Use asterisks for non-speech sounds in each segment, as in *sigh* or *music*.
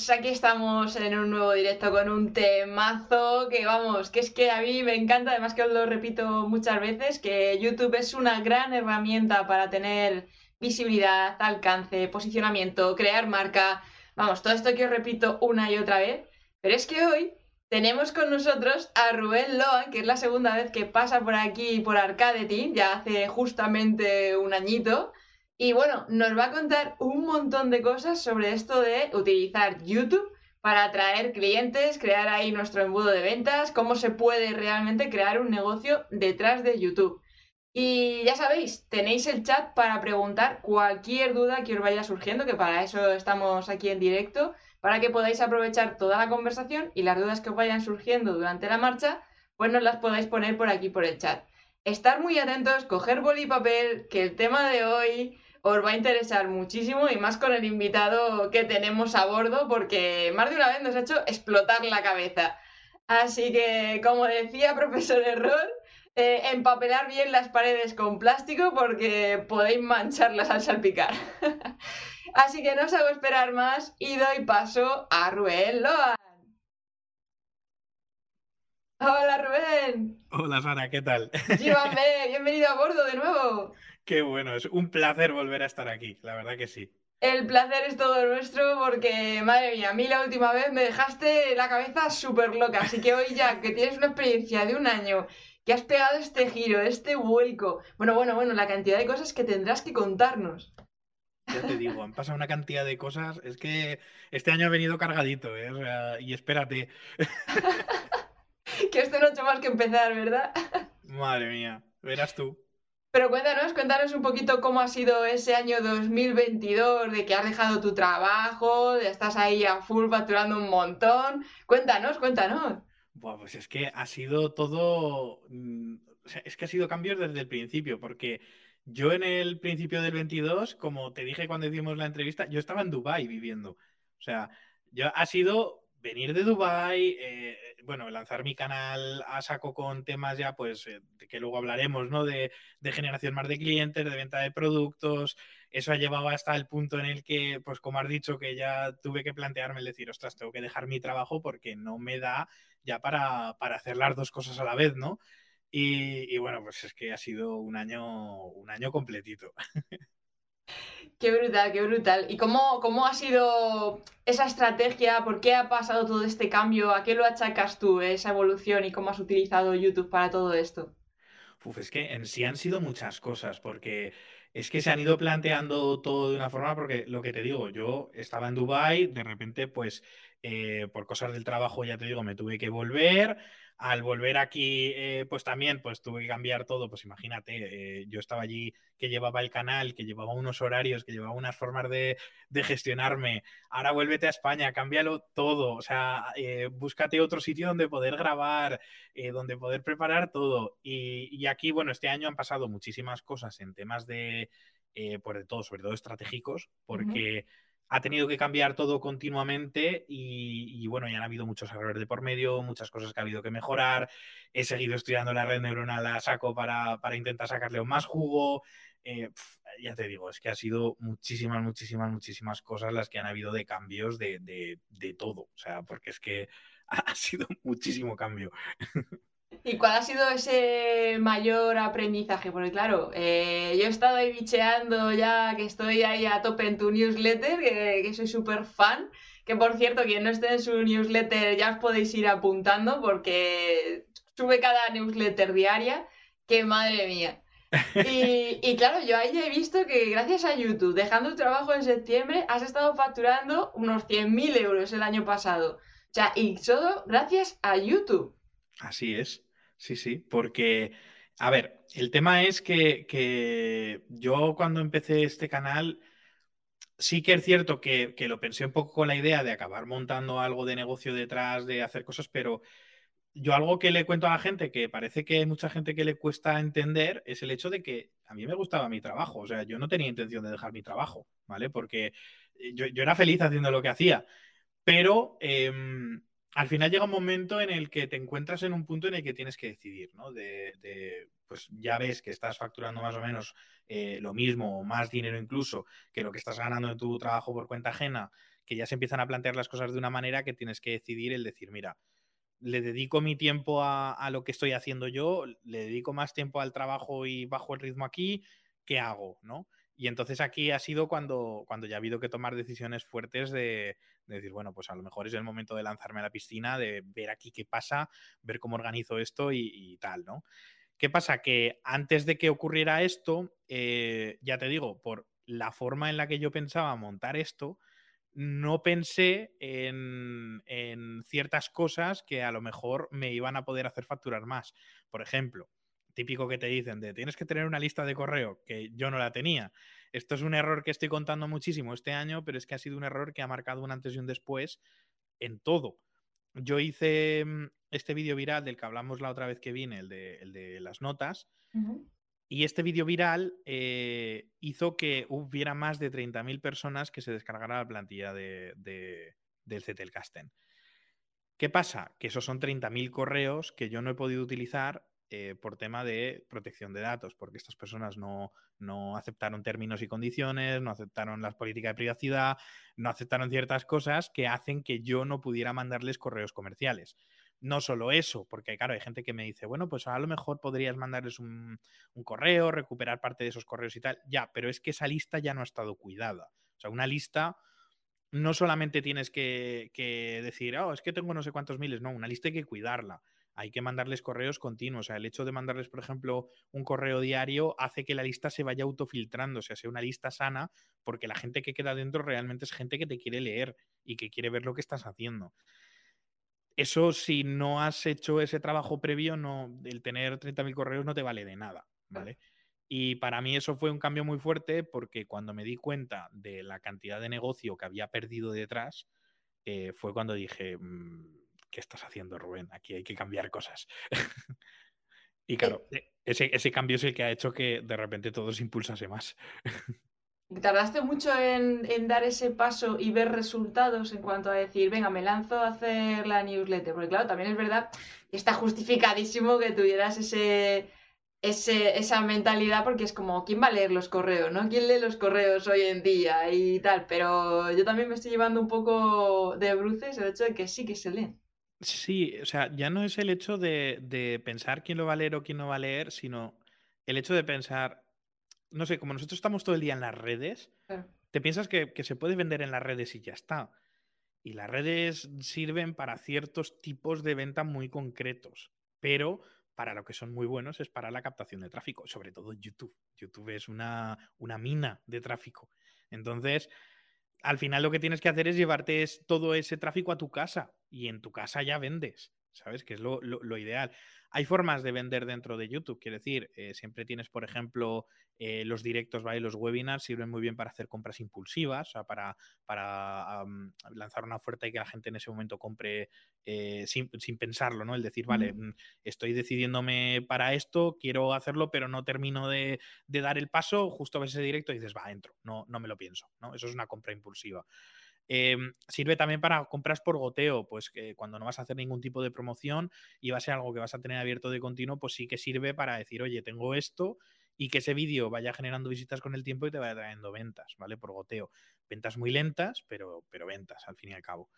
Arcadenians, aquí estamos en un nuevo directo con un temazo que vamos, que es que a mí me encanta, además que os lo repito muchas veces, que YouTube es una gran herramienta para tener visibilidad, alcance, posicionamiento, crear marca, vamos, todo esto que os repito una y otra vez, pero es que hoy tenemos con nosotros a Rubén Loan, que es la segunda vez que pasa por aquí por Arcadetin, ya hace justamente un añito. Y bueno, nos va a contar un montón de cosas sobre esto de utilizar YouTube para atraer clientes, crear ahí nuestro embudo de ventas, cómo se puede realmente crear un negocio detrás de YouTube. Y ya sabéis, tenéis el chat para preguntar cualquier duda que os vaya surgiendo, que para eso estamos aquí en directo, para que podáis aprovechar toda la conversación y las dudas que os vayan surgiendo durante la marcha, pues nos las podáis poner por aquí por el chat. Estar muy atentos, coger boli y papel, que el tema de hoy os va a interesar muchísimo y más con el invitado que tenemos a bordo porque más de una vez nos ha hecho explotar la cabeza. Así que, como decía profesor Error, eh, empapelar bien las paredes con plástico porque podéis mancharlas al salpicar. *laughs* Así que no os hago esperar más y doy paso a Rubén Loan. Hola Rubén. Hola Sara, ¿qué tal? Llévame, *laughs* bienvenido a bordo de nuevo. Qué bueno, es un placer volver a estar aquí, la verdad que sí. El placer es todo nuestro porque, madre mía, a mí la última vez me dejaste la cabeza súper loca, así que hoy ya que tienes una experiencia de un año, que has pegado este giro, este vuelco, bueno, bueno, bueno, la cantidad de cosas que tendrás que contarnos. Ya te digo, han pasado una cantidad de cosas, es que este año ha venido cargadito, ¿eh? O sea, y espérate. *laughs* que esto no ha hecho más que empezar, ¿verdad? Madre mía, verás tú. Pero cuéntanos, cuéntanos un poquito cómo ha sido ese año 2022, de que has dejado tu trabajo, de estás ahí a full facturando un montón. Cuéntanos, cuéntanos. Buah, pues es que ha sido todo. Mm, es que ha sido cambios desde el principio, porque yo en el principio del 22, como te dije cuando hicimos la entrevista, yo estaba en Dubai viviendo. O sea, yo ha sido venir de Dubai, eh, bueno, lanzar mi canal a saco con temas ya, pues, eh, que luego hablaremos, ¿no? De, de, generación más de clientes, de venta de productos. Eso ha llevado hasta el punto en el que, pues, como has dicho, que ya tuve que plantearme el decir, ostras, tengo que dejar mi trabajo porque no me da ya para, para hacer las dos cosas a la vez, ¿no? Y, y, bueno, pues es que ha sido un año, un año completito. *laughs* Qué brutal, qué brutal. ¿Y cómo, cómo ha sido esa estrategia? ¿Por qué ha pasado todo este cambio? ¿A qué lo achacas tú, esa evolución y cómo has utilizado YouTube para todo esto? Uf, es que en sí han sido muchas cosas, porque es que se han ido planteando todo de una forma, porque lo que te digo, yo estaba en Dubai, de repente, pues, eh, por cosas del trabajo, ya te digo, me tuve que volver al volver aquí, eh, pues también pues tuve que cambiar todo, pues imagínate, eh, yo estaba allí que llevaba el canal, que llevaba unos horarios, que llevaba unas formas de, gestionarme, ahora vuélvete a España, cámbialo todo, o sea, eh, búscate otro sitio donde poder grabar, donde poder preparar todo. Y, aquí, bueno, este año han pasado muchísimas cosas en temas de, pues de todo, sobre todo estratégicos, porque ha tenido que cambiar todo continuamente y, bueno, ya han habido muchos errores de por medio, muchas cosas que ha habido que mejorar. He seguido estudiando la red neuronal a saco para, intentar sacarle más jugo. Eh, ya te digo, es que ha sido muchísimas, muchísimas, muchísimas cosas las que han habido de cambios de, de todo. O sea, porque es que *laughs* ha sido muchísimo cambio. *laughs* ¿Y cuál ha sido ese mayor aprendizaje? Porque claro, eh, yo he estado ahí bicheando ya que estoy ahí a tope en tu newsletter, que, soy súper fan. Que por cierto, quien no esté en su newsletter ya os podéis ir apuntando porque sube cada newsletter diaria. ¡Qué madre mía! Y, *laughs* y, claro, yo ahí he visto que gracias a YouTube, dejando tu trabajo en septiembre, has estado facturando unos 100.000 euros el año pasado. O sea, y todo gracias a YouTube. Así es. Sí, sí, porque, a ver, el tema es que, yo cuando empecé este canal, sí que es cierto que, lo pensé un poco con la idea de acabar montando algo de negocio detrás, de hacer cosas, pero yo algo que le cuento a la gente, que parece que hay mucha gente que le cuesta entender, es el hecho de que a mí me gustaba mi trabajo, o sea, yo no tenía intención de dejar mi trabajo, ¿vale? Porque yo, era feliz haciendo lo que hacía, pero... Em, al final llega un momento en el que te encuentras en un punto en el que tienes que decidir, ¿no? De, pues ya ves que estás facturando más o menos eh, lo mismo o más dinero incluso que lo que estás ganando en tu trabajo por cuenta ajena, que ya se empiezan a plantear las cosas de una manera que tienes que decidir el decir, mira, le dedico mi tiempo a, a lo que estoy haciendo yo, le dedico más tiempo al trabajo y bajo el ritmo aquí, ¿qué hago? ¿No? Y entonces aquí ha sido cuando, cuando ya ha habido que tomar decisiones fuertes de, decir, bueno, pues a lo mejor es el momento de lanzarme a la piscina, de ver aquí qué pasa, ver cómo organizo esto y, tal, ¿no? ¿Qué pasa? Que antes de que ocurriera esto, eh, ya te digo, por la forma en la que yo pensaba montar esto, no pensé en, en, ciertas cosas que a lo mejor me iban a poder hacer facturar más. Por ejemplo, típico que te dicen de tienes que tener una lista de correo, que yo no la tenía. Esto es un error que estoy contando muchísimo este año, pero es que ha sido un error que ha marcado un antes y un después en todo. Yo hice mm, este vídeo viral del que hablamos la otra vez que vine, el de, las notas, y este vídeo viral eh, hizo que hubiera más de 30.000 personas que se descargaran la plantilla de, del Zettelkasten. ¿Qué pasa? Que esos son 30.000 correos que yo no he podido utilizar eh, por tema de protección de datos, porque estas personas no, aceptaron términos y condiciones, no aceptaron las políticas de privacidad, no aceptaron ciertas cosas que hacen que yo no pudiera mandarles correos comerciales. No solo eso, porque claro, hay gente que me dice, bueno, pues a lo mejor podrías mandarles un, correo, recuperar parte de esos correos y tal. Ya, pero es que esa lista ya no ha estado cuidada. O sea, una lista no solamente tienes que, que decir, oh, es que tengo no sé cuántos miles, no, una lista hay que cuidarla hay que mandarles correos continuos. O sea, el hecho de mandarles, por ejemplo, un correo diario hace que la lista se vaya autofiltrando, o sea, sea una lista sana, porque la gente que queda dentro realmente es gente que te quiere leer y que quiere ver lo que estás haciendo. Eso, si no has hecho ese trabajo previo, no, el tener 30.000 correos no te vale de nada, ¿vale? Y para mí eso fue un cambio muy fuerte porque cuando me di cuenta de la cantidad de negocio que había perdido detrás, eh, fue cuando dije, mm, ¿qué estás haciendo, Rubén? Aquí hay que cambiar cosas. *laughs* y claro, ese, cambio es el que ha hecho que de repente todo se impulsase más. ¿Tardaste mucho en, dar ese paso y ver resultados en cuanto a decir, venga, me lanzo a hacer la newsletter? Porque claro, también es verdad, está justificadísimo que tuvieras ese, esa mentalidad porque es como, ¿quién va a leer los correos? ¿no? ¿Quién lee los correos hoy en día? Y tal, pero yo también me estoy llevando un poco de bruces el hecho de que sí que se leen. Sí, o sea, ya no es el hecho de, pensar quién lo va a leer o quién no va a leer, sino el hecho de pensar, no sé, como nosotros estamos todo el día en las redes, te piensas que, se puede vender en las redes y ya está. Y las redes sirven para ciertos tipos de venta muy concretos, pero para lo que son muy buenos es para la captación de tráfico, sobre todo YouTube. YouTube es una, una mina de tráfico. Entonces, al final lo que tienes que hacer es llevarte todo ese tráfico a tu casa y en tu casa ya vendes, ¿sabes? Que es lo, ideal. Hay formas de vender dentro de YouTube, quiero decir, eh, siempre tienes, por ejemplo, eh, los directos, ¿vale? Los webinars sirven muy bien para hacer compras impulsivas, o sea, para, para lanzar una oferta y que la gente en ese momento compre eh, sin, pensarlo, ¿no? El decir, vale, mm, estoy decidiéndome para esto, quiero hacerlo, pero no termino de, dar el paso, justo ves ese directo y dices, va, entro, no, no me lo pienso, ¿no? Eso es una compra impulsiva. Em, sirve también para compras por goteo, pues que cuando no vas a hacer ningún tipo de promoción y va a ser algo que vas a tener abierto de continuo, pues sí que sirve para decir, oye, tengo esto y que ese vídeo vaya generando visitas con el tiempo y te vaya trayendo ventas, ¿vale? Por goteo. Ventas muy lentas, pero, pero ventas al fin y al cabo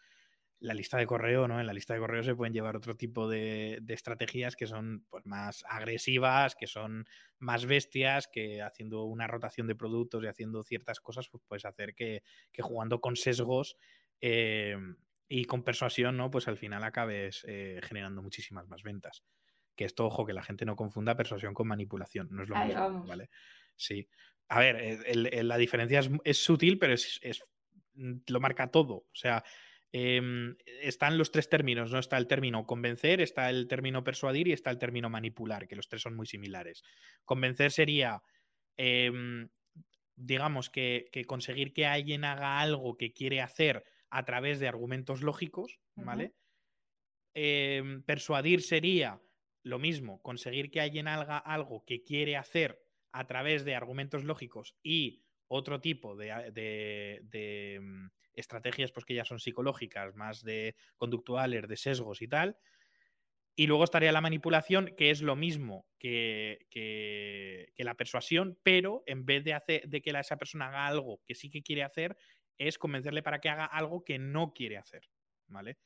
la lista de correo, ¿no? En la lista de correo se pueden llevar otro tipo de, estrategias que son pues, más agresivas, que son más bestias, que haciendo una rotación de productos y haciendo ciertas cosas, pues puedes hacer que, jugando con sesgos eh, y con persuasión, ¿no? Pues al final acabes eh, generando muchísimas más ventas. Que esto, ojo, que la gente no confunda persuasión con manipulación, no es lo mismo, ¿vale? Sí. A ver, eh, la diferencia es, sutil, pero es, es, lo marca todo. O sea, Em, están los tres términos, ¿no? Está el término convencer, está el término persuadir y está el término manipular, que los tres son muy similares. Convencer sería, em, digamos, que, conseguir que alguien haga algo que quiere hacer a través de argumentos lógicos, ¿vale? Em, persuadir sería lo mismo, conseguir que alguien haga algo que quiere hacer a través de argumentos lógicos y otro tipo de estrategias pues que ya son psicológicas, más de conductuales, de sesgos y tal. Y luego estaría la manipulación, que es lo mismo que, que, la persuasión, pero en vez de, hacer, de que esa persona haga algo que sí que quiere hacer, es convencerle para que haga algo que no quiere hacer. ¿Vale?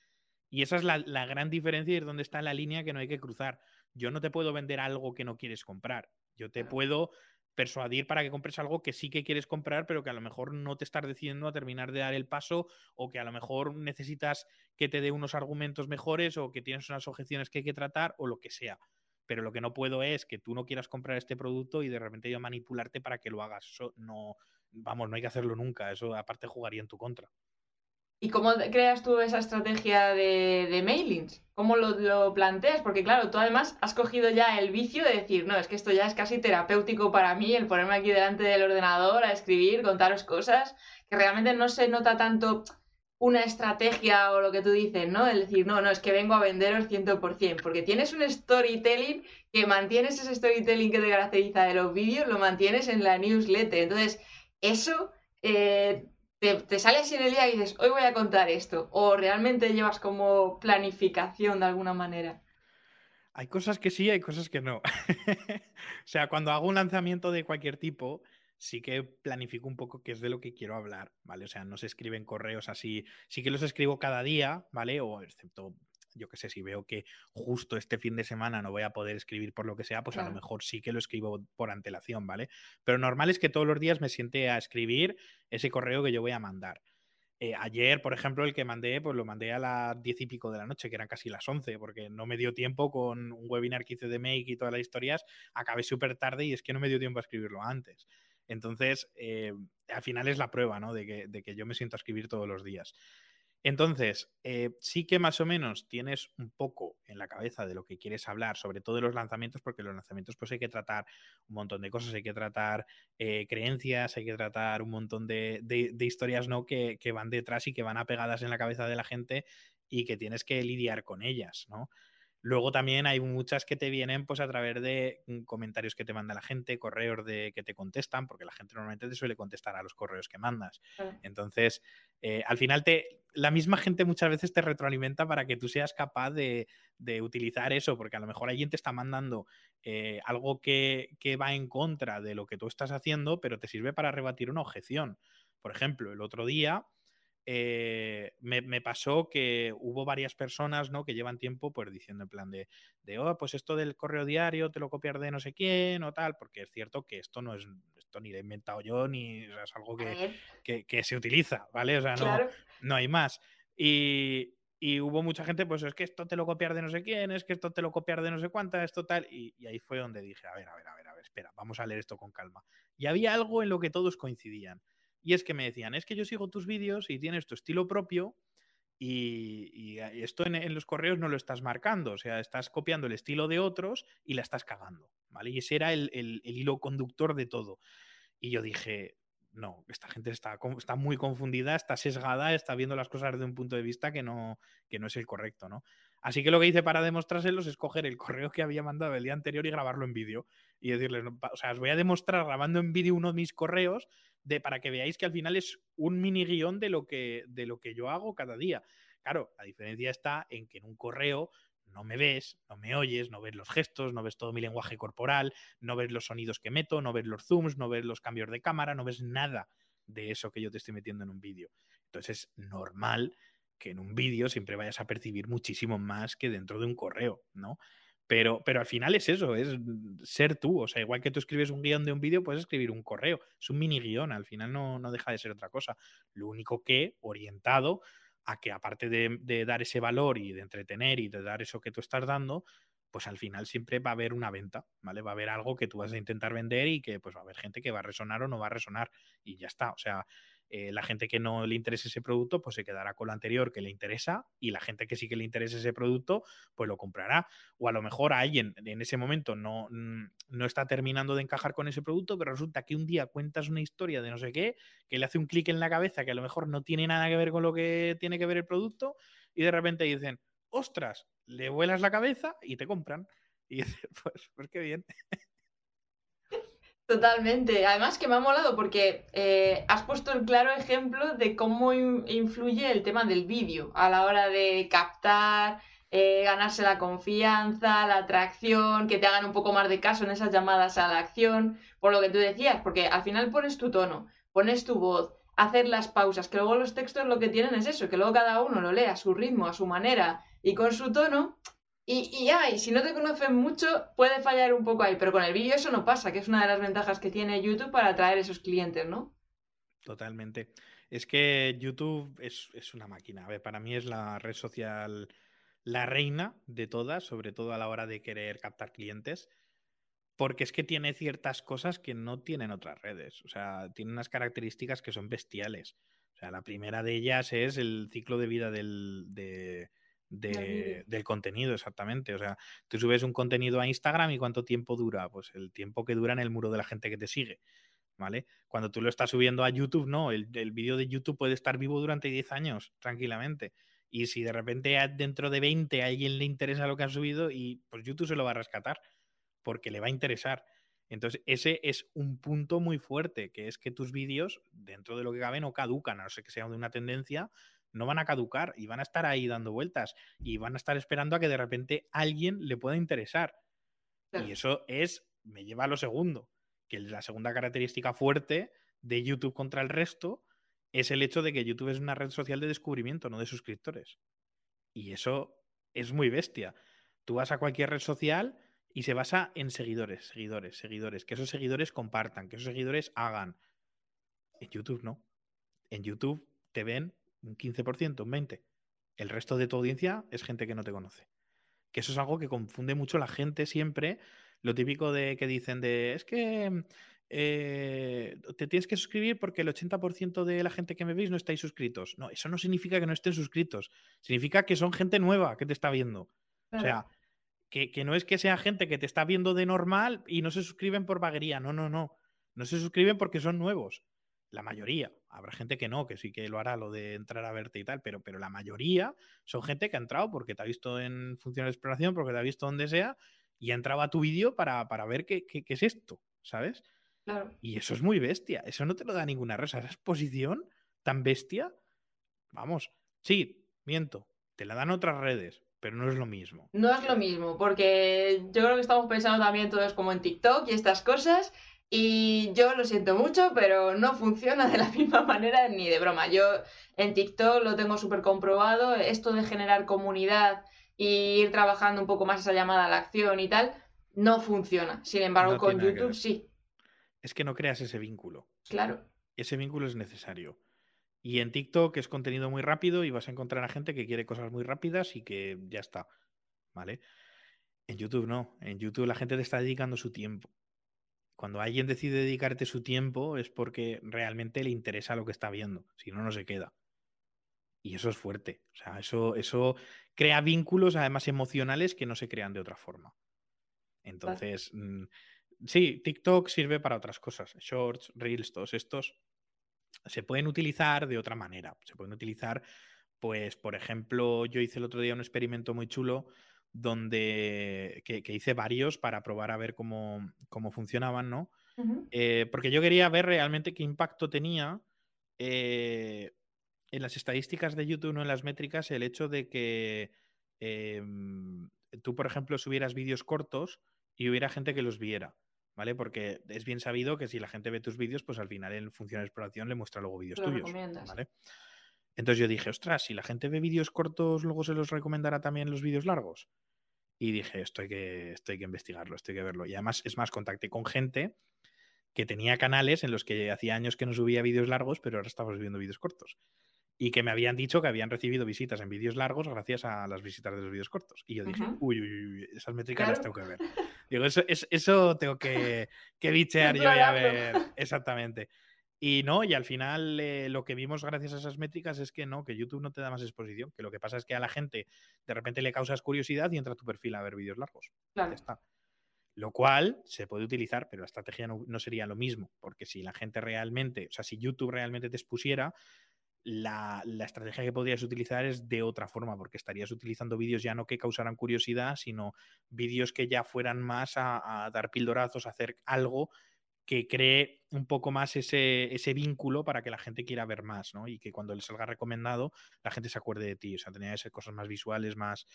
Y esa es la, la gran diferencia y es donde está la línea que no hay que cruzar. Yo no te puedo vender algo que no quieres comprar. Yo te puedo persuadir para que compres algo que sí que quieres comprar, pero que a lo mejor no te estás decidiendo a terminar de dar el paso o que a lo mejor necesitas que te dé unos argumentos mejores o que tienes unas objeciones que hay que tratar o lo que sea. Pero lo que no puedo es que tú no quieras comprar este producto y de repente yo manipularte para que lo hagas. Eso no, vamos, no hay que hacerlo nunca. Eso aparte jugaría en tu contra. ¿Y cómo creas tú esa estrategia de, mailings? ¿Cómo lo, planteas? Porque claro, tú además has cogido ya el vicio de decir, no, es que esto ya es casi terapéutico para mí, el ponerme aquí delante del ordenador a escribir, contaros cosas, que realmente no se nota tanto una estrategia o lo que tú dices, ¿no? El decir, no, no, es que vengo a venderos 100%, porque tienes un storytelling que mantienes ese storytelling que te caracteriza de los vídeos, lo mantienes en la newsletter. Entonces, eso... Eh, te, sales en el día y dices, hoy voy a contar esto, o realmente llevas como planificación de alguna manera. Hay cosas que sí, hay cosas que no. *laughs* o sea, cuando hago un lanzamiento de cualquier tipo, sí que planifico un poco qué es de lo que quiero hablar, ¿vale? O sea, no se escriben correos así, sí que los escribo cada día, ¿vale? O excepto yo qué sé, si veo que justo este fin de semana no voy a poder escribir por lo que sea, pues a lo mejor sí que lo escribo por antelación, ¿vale? Pero normal es que todos los días me siente a escribir ese correo que yo voy a mandar. Eh, ayer, por ejemplo, el que mandé, pues lo mandé a las diez y pico de la noche, que eran casi las once, porque no me dio tiempo con un webinar que hice de Make y todas las historias, acabé súper tarde y es que no me dio tiempo a escribirlo antes. Entonces, eh, al final es la prueba, ¿no? De que, de que yo me siento a escribir todos los días. Entonces, eh, sí que más o menos tienes un poco en la cabeza de lo que quieres hablar, sobre todo de los lanzamientos, porque los lanzamientos pues hay que tratar un montón de cosas, hay que tratar eh, creencias, hay que tratar un montón de, historias ¿no? Que, que, van detrás y que van apegadas en la cabeza de la gente y que tienes que lidiar con ellas, ¿no? Luego también hay muchas que te vienen pues a través de mm, comentarios que te manda la gente, correos de que te contestan, porque la gente normalmente te suele contestar a los correos que mandas. Entonces, eh, al final te, la misma gente muchas veces te retroalimenta para que tú seas capaz de, utilizar eso, porque a lo mejor alguien te está mandando eh, algo que, que va en contra de lo que tú estás haciendo, pero te sirve para rebatir una objeción. Por ejemplo, el otro día eh, me, pasó que hubo varias personas ¿no? que llevan tiempo pues diciendo en plan de, de, oh, pues esto del correo diario te lo copiar de no sé quién o tal, porque es cierto que esto no es, esto ni lo he inventado yo, ni es algo que, que, se utiliza, ¿vale? O sea, no, no hay más. Y, y, hubo mucha gente, pues es que esto te lo copiar de no sé quién, es que esto te lo copiar de no sé cuánta, esto tal, y, y ahí fue donde dije, a ver, a ver, a ver, a ver, espera, vamos a leer esto con calma. Y había algo en lo que todos coincidían y es que me decían, es que yo sigo tus vídeos y tienes tu estilo propio y, esto en, los correos no lo estás marcando, o sea, estás copiando el estilo de otros y la estás cagando, ¿vale? Y ese era el, hilo conductor de todo. Y yo dije, no, esta gente está, está, muy confundida, está sesgada, está viendo las cosas desde un punto de vista que no, que no es el correcto, ¿no? Así que lo que hice para demostrárselos es coger el correo que había mandado el día anterior y grabarlo en vídeo. Y decirles, o sea, os voy a demostrar grabando en vídeo uno de mis correos de, para que veáis que al final es un mini guion de lo, que, de lo que yo hago cada día. Claro, la diferencia está en que en un correo no me ves, no me oyes, no ves los gestos, no ves todo mi lenguaje corporal, no ves los sonidos que meto, no ves los zooms, no ves los cambios de cámara, no ves nada de eso que yo te estoy metiendo en un vídeo. Entonces es normal que en un vídeo siempre vayas a percibir muchísimo más que dentro de un correo, ¿no? Pero, pero al final es eso, es ser tú. O sea, igual que tú escribes un guion de un vídeo, puedes escribir un correo. Es un mini guion, al final no, no deja de ser otra cosa. Lo único que orientado a que aparte de, de, dar ese valor y de entretener y de dar eso que tú estás dando, pues al final siempre va a haber una venta, ¿vale? Va a haber algo que tú vas a intentar vender y que pues va a haber gente que va a resonar o no va a resonar y ya está. O sea, eh, la gente que no le interese ese producto, pues se quedará con lo anterior que le interesa y la gente que sí que le interese ese producto, pues lo comprará. O a lo mejor a alguien en ese momento no, mm, no está terminando de encajar con ese producto, pero resulta que un día cuentas una historia de no sé qué, que le hace un clic en la cabeza que a lo mejor no tiene nada que ver con lo que tiene que ver el producto y de repente dicen, ostras, le vuelas la cabeza y te compran. Y *laughs* dices, pues, pues qué bien. Totalmente. Además que me ha molado porque eh, has puesto el claro ejemplo de cómo influye el tema del vídeo a la hora de captar, eh, ganarse la confianza, la atracción, que te hagan un poco más de caso en esas llamadas a la acción, por lo que tú decías, porque al final pones tu tono, pones tu voz, hacer las pausas, que luego los textos lo que tienen es eso, que luego cada uno lo lee a su ritmo, a su manera y con su tono, y, y ay, si no te conocen mucho, puede fallar un poco ahí, pero con el vídeo eso no pasa, que es una de las ventajas que tiene YouTube para atraer esos clientes, ¿no? Totalmente. Es que YouTube es, es una máquina. A ver, para mí es la red social, la reina de todas, sobre todo a la hora de querer captar clientes, porque es que tiene ciertas cosas que no tienen otras redes. O sea, tiene unas características que son bestiales. O sea, la primera de ellas es el ciclo de vida del, de, del contenido, exactamente. O sea, tú subes un contenido a Instagram y cuánto tiempo dura, pues el tiempo que dura en el muro de la gente que te sigue. ¿Vale? Cuando tú lo estás subiendo a YouTube, no, el, el vídeo de YouTube puede estar vivo durante 10 años, tranquilamente. Y si de repente dentro de 20 a alguien le interesa lo que ha subido, y pues YouTube se lo va a rescatar, porque le va a interesar. Entonces, ese es un punto muy fuerte, que es que tus vídeos, dentro de lo que cabe, no caducan, a no ser que sea de una tendencia, no van a caducar y van a estar ahí dando vueltas y van a estar esperando a que de repente alguien le pueda interesar. Y eso es, me lleva a lo segundo, que la segunda característica fuerte de YouTube contra el resto es el hecho de que YouTube es una red social de descubrimiento, no de suscriptores. Y eso es muy bestia. Tú vas a cualquier red social y se basa en seguidores, seguidores, seguidores, que esos seguidores compartan, que esos seguidores hagan. En YouTube no. En YouTube te ven un 15%, un 20%. El resto de tu audiencia es gente que no te conoce. Que eso es algo que confunde mucho la gente siempre. Lo típico de que dicen de es que eh, te tienes que suscribir porque el 80% de la gente que me veis no estáis suscritos. No, eso no significa que no estén suscritos. Significa que son gente nueva que te está viendo. O sea, que, que, no es que sea gente que te está viendo de normal y no se suscriben por vaguería. No, no, no. No se suscriben porque son nuevos la mayoría. Habrá gente que no, que sí que lo hará lo de entrar a verte y tal, pero, pero la mayoría son gente que ha entrado porque te ha visto en función de exploración, porque te ha visto donde sea, y ha entrado a tu vídeo para, para, ver qué, qué, qué, es esto, ¿sabes? Claro. Y eso es muy bestia. Eso no te lo da ninguna red. Esa exposición tan bestia, vamos, sí, miento, te la dan otras redes, pero no es lo mismo. No es lo mismo, porque yo creo que estamos pensando también todos como en TikTok y estas cosas, y yo lo siento mucho, pero no funciona de la *laughs* misma manera ni de broma. Yo en TikTok lo tengo súper comprobado. Esto de generar comunidad y ir trabajando un poco más esa llamada a la acción y tal, no funciona. Sin embargo, No con YouTube sí. Es que no creas ese vínculo. Claro. Ese vínculo es necesario. Y en TikTok es contenido muy rápido y vas a encontrar a gente que quiere cosas muy rápidas y que ya está. ¿Vale? En YouTube no. En YouTube la gente te está dedicando su tiempo. Cuando alguien decide dedicarte su tiempo es porque realmente le interesa lo que está viendo. Si no, no se queda. Y eso es fuerte. O sea, eso, eso crea vínculos además emocionales que no se crean de otra forma. Entonces, mm, sí, TikTok sirve para otras cosas. Shorts, Reels, todos estos se pueden utilizar de otra manera. Se pueden utilizar, pues, por ejemplo, yo hice el otro día un experimento muy chulo donde que, que hice varios para probar a ver cómo, cómo funcionaban, ¿no? Eh, porque yo quería ver realmente qué impacto tenía eh, en las estadísticas de YouTube, no en las métricas, el hecho de que eh, tú, por ejemplo, subieras vídeos cortos y hubiera gente que los viera, ¿vale? Porque es bien sabido que si la gente ve tus vídeos, pues al final en función de exploración le muestra luego vídeos tuyos. ¿vale? Entonces yo dije, ostras, si la gente ve vídeos cortos, luego se los recomendará también los vídeos largos. Y dije, esto hay, que, esto hay que investigarlo, esto hay que verlo. Y además, es más, contacté con gente que tenía canales en los que hacía años que no subía vídeos largos, pero ahora estaba subiendo vídeos cortos. Y que me habían dicho que habían recibido visitas en vídeos largos gracias a las visitas de los vídeos cortos. Y yo dije, uy, uy, uy, esas métricas las tengo que ver. Digo, eso, es- eso tengo que, que *laughs* bichear yo y a ver exactamente. Y no, y al final eh, lo que vimos gracias a esas métricas es que no, que YouTube no te da más exposición, que lo que pasa es que a la gente de repente le causas curiosidad y entra a tu perfil a ver vídeos largos. Ya Claro. está. Lo cual se puede utilizar, pero la estrategia no, no sería lo mismo, porque si la gente realmente, o sea, si YouTube realmente te expusiera, la, la estrategia que podrías utilizar es de otra forma, porque estarías utilizando vídeos ya no que causaran curiosidad, sino vídeos que ya fueran más a, a dar pildorazos, a hacer algo que cree un poco más ese, ese, vínculo para que la gente quiera ver más, ¿no? Y que cuando le salga recomendado, la gente se acuerde de ti. O sea, tenía que ser cosas más visuales, más.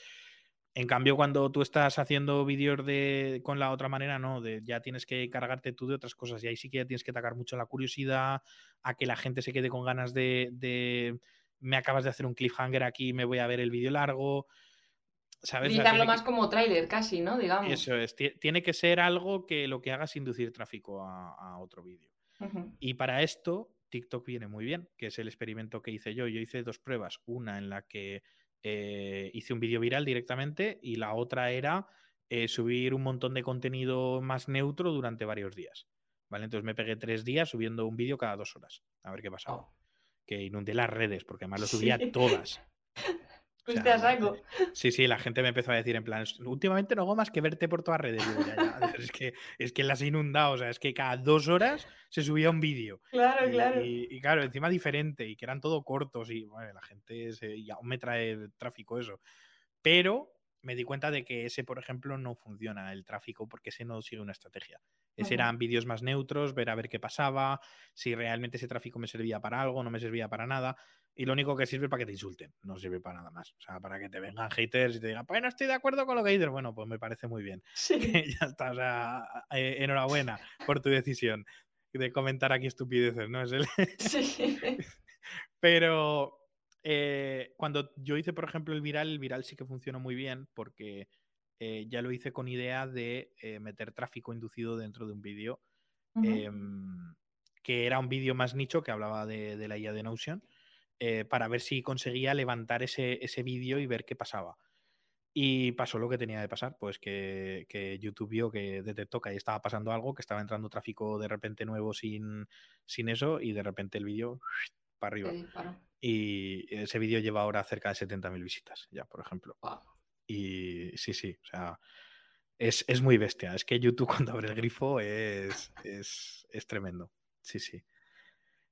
En cambio, cuando tú estás haciendo vídeos de con la otra manera, no, de, ya tienes que cargarte tú de otras cosas. Y ahí sí que ya tienes que atacar mucho la curiosidad, a que la gente se quede con ganas de, de me acabas de hacer un cliffhanger aquí, me voy a ver el vídeo largo. ¿Sabes? Más como tráiler casi, ¿no? Digamos. Eso es. Tiene que ser algo que lo que haga es inducir tráfico a, otro vídeo. Y para esto, TikTok viene muy bien, que es el experimento que hice yo. Yo hice dos pruebas. Una en la que eh, hice un vídeo viral directamente y la otra era eh, subir un montón de contenido más neutro durante varios días. ¿Vale? Entonces me pegué tres días subiendo un vídeo cada dos horas. A ver qué pasaba. Oh. Que inundé las redes, porque además lo subía todas. *laughs* Sí, sí, la gente me empezó a decir en plan, últimamente no hago más que verte por todas redes. *laughs* es, que, es que las he inundado, o sea, es que cada dos horas se subía un vídeo. Claro, y, claro. Y, claro, encima diferente, y que eran todo cortos, y bueno, la gente se, y aún me trae tráfico eso. Pero me di cuenta de que ese, por ejemplo, no funciona el tráfico porque ese no sigue una estrategia. Ese eran vídeos más neutros, ver a ver qué pasaba, si realmente ese tráfico me servía para algo, no me servía para nada y lo único que sirve para que te insulten, no sirve para nada más. O sea, para que te vengan haters y te digan, pues no estoy de acuerdo con lo que dices. Bueno, pues me parece muy bien. Sí. *laughs* ya está, o sea, eh, enhorabuena por tu decisión de comentar aquí estupideces, ¿no? Es el... *laughs* sí. *laughs* Pero eh, cuando yo hice, por ejemplo, el viral, el viral sí que funcionó muy bien porque eh, ya lo hice con idea de meter tráfico inducido dentro de un vídeo. Em, que era un vídeo más nicho que hablaba de, de la IA de Notion eh, para ver si conseguía levantar ese, vídeo y ver qué pasaba. Y pasó lo que tenía de pasar, pues que, YouTube vio que detectó que ahí estaba pasando algo, que estaba entrando tráfico de repente nuevo sin, sin eso y de repente el vídeo para arriba. Y ese vídeo lleva ahora cerca de 70.000 visitas, ya, por ejemplo. Y sí, sí, o sea, es, muy bestia. Es que YouTube *laughs* cuando abre el grifo es, es, es tremendo. Sí, sí.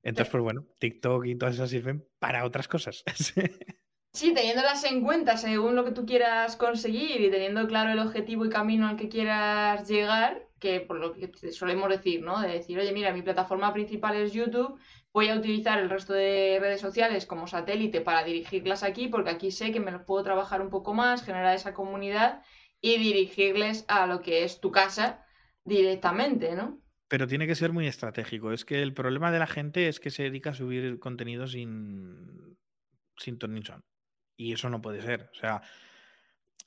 Entonces, pues bueno, TikTok y todas esas sirven para otras cosas. *laughs* sí, teniéndolas en cuenta según lo que tú quieras conseguir y teniendo claro el objetivo y camino al que quieras llegar, que por lo que solemos decir, ¿no? De decir, oye, mira, mi plataforma principal es YouTube, voy a utilizar el resto de redes sociales como satélite para dirigirlas aquí, porque aquí sé que me los puedo trabajar un poco más, generar esa comunidad y dirigirles a lo que es tu casa directamente, ¿no? Pero tiene que ser muy estratégico. Es que el problema de la gente es que se dedica a subir contenido sin, sin Y eso no puede ser. O sea,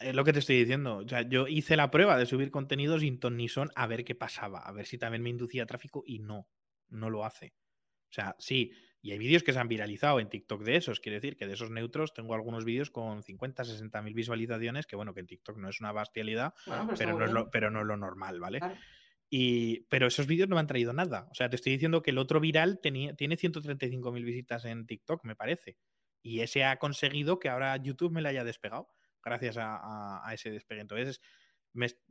es lo que te estoy diciendo. O sea, yo hice la prueba de subir contenido sin ton a ver qué pasaba, a ver si también me inducía tráfico y no, no lo hace. O sea, sí, y hay vídeos que se han viralizado en TikTok de esos. Quiere decir que de esos neutros tengo algunos vídeos con 50, 60 mil visualizaciones, que bueno, que en TikTok no es una bestialidad, pero, no es lo, pero, no es lo, normal, ¿vale? Pero esos vídeos no me han traído nada. O sea, te estoy diciendo que el otro viral tenía, tiene 135.000 visitas en TikTok, me parece. Y ese ha conseguido que ahora YouTube me la haya despegado gracias a, ese despegue. Entonces,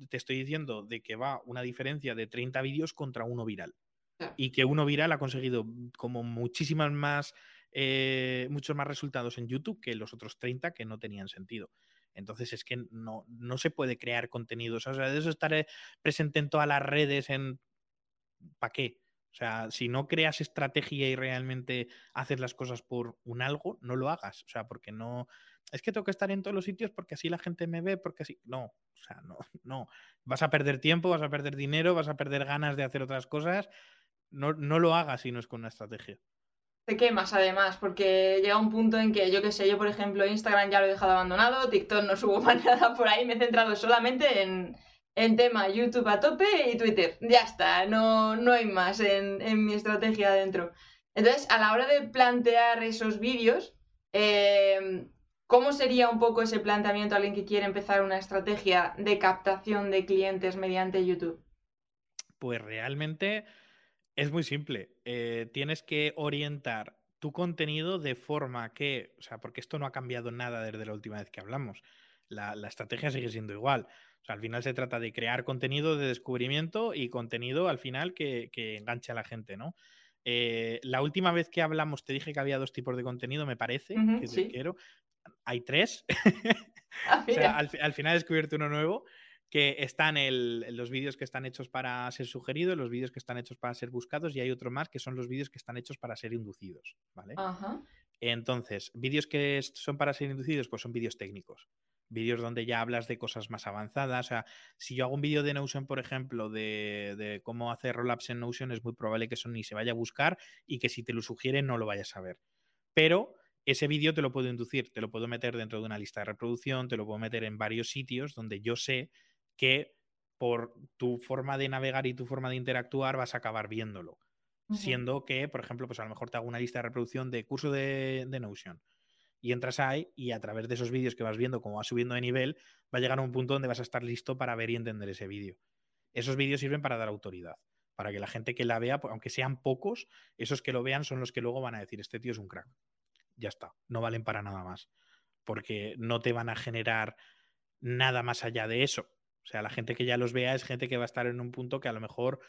te estoy diciendo de que va una diferencia de 30 vídeos contra uno viral. Y que uno viral ha conseguido como muchísimas más, eh, muchos más resultados en YouTube que los otros 30 que no tenían sentido. Entonces es que no, no se puede crear contenidos. O sea, de eso estaré presente en todas las redes, en ¿para qué? O sea, si no creas estrategia y realmente haces las cosas por un algo, no lo hagas. O sea, porque no. Es que tengo que estar en todos los sitios porque así la gente me ve, porque así. No, o sea, no, *laughs* no. Vas a perder tiempo, vas a perder dinero, vas a perder ganas de hacer otras cosas. No, no lo hagas si no es con una estrategia te quemas además, porque llega un punto en que yo qué sé, yo por ejemplo Instagram ya lo he dejado abandonado, TikTok no subo *laughs* más nada por ahí, me he centrado solamente en, en tema YouTube a tope y Twitter. Ya está, no, no hay más en, en mi estrategia adentro. Entonces, a la hora de plantear esos vídeos, em, ¿cómo sería un poco ese planteamiento a alguien que quiere empezar una estrategia de captación de clientes mediante YouTube? Pues realmente es muy simple. Eh, tienes que orientar tu contenido de forma que, o sea, porque esto no ha cambiado nada desde la última vez que hablamos. La, estrategia sigue siendo igual. O sea, al final se trata de crear contenido de descubrimiento y contenido al final que, enganche a la gente, ¿no? Eh, la última vez que hablamos te dije que había dos tipos de contenido, me parece, que quiero. Hay tres. *laughs* Ah, o sea, al, al, final he descubierto uno nuevo. Que están los vídeos que están hechos para ser sugeridos, los vídeos que están hechos para ser buscados y hay otro más que son los vídeos que están hechos para ser inducidos, ¿vale? Entonces, vídeos que son para ser inducidos, pues son vídeos técnicos. Vídeos donde ya hablas de cosas más avanzadas. O sea, si yo hago un vídeo de Notion, por ejemplo, de, de cómo hacer rollups en Notion, es muy probable que eso ni se vaya a buscar y que si te lo sugieren no lo vayas a ver. Pero ese vídeo te lo puedo inducir, te lo puedo meter dentro de una lista de reproducción, te lo puedo meter en varios sitios donde yo sé que por tu forma de navegar y tu forma de interactuar vas a acabar viéndolo. Siendo que, por ejemplo, pues a lo mejor te hago una lista de reproducción de curso de, Notion y entras ahí y a través de esos vídeos que vas viendo como vas subiendo de nivel, va a llegar a un punto donde vas a estar listo para ver y entender ese vídeo. Esos vídeos sirven para dar autoridad, para que la gente que la vea, aunque sean pocos, esos que lo vean son los que luego van a decir, este tío es un crack. Ya está, no valen para nada más, porque no te van a generar nada más allá de eso. O sea, la gente que ya los vea es gente que va a estar en un punto que a lo mejor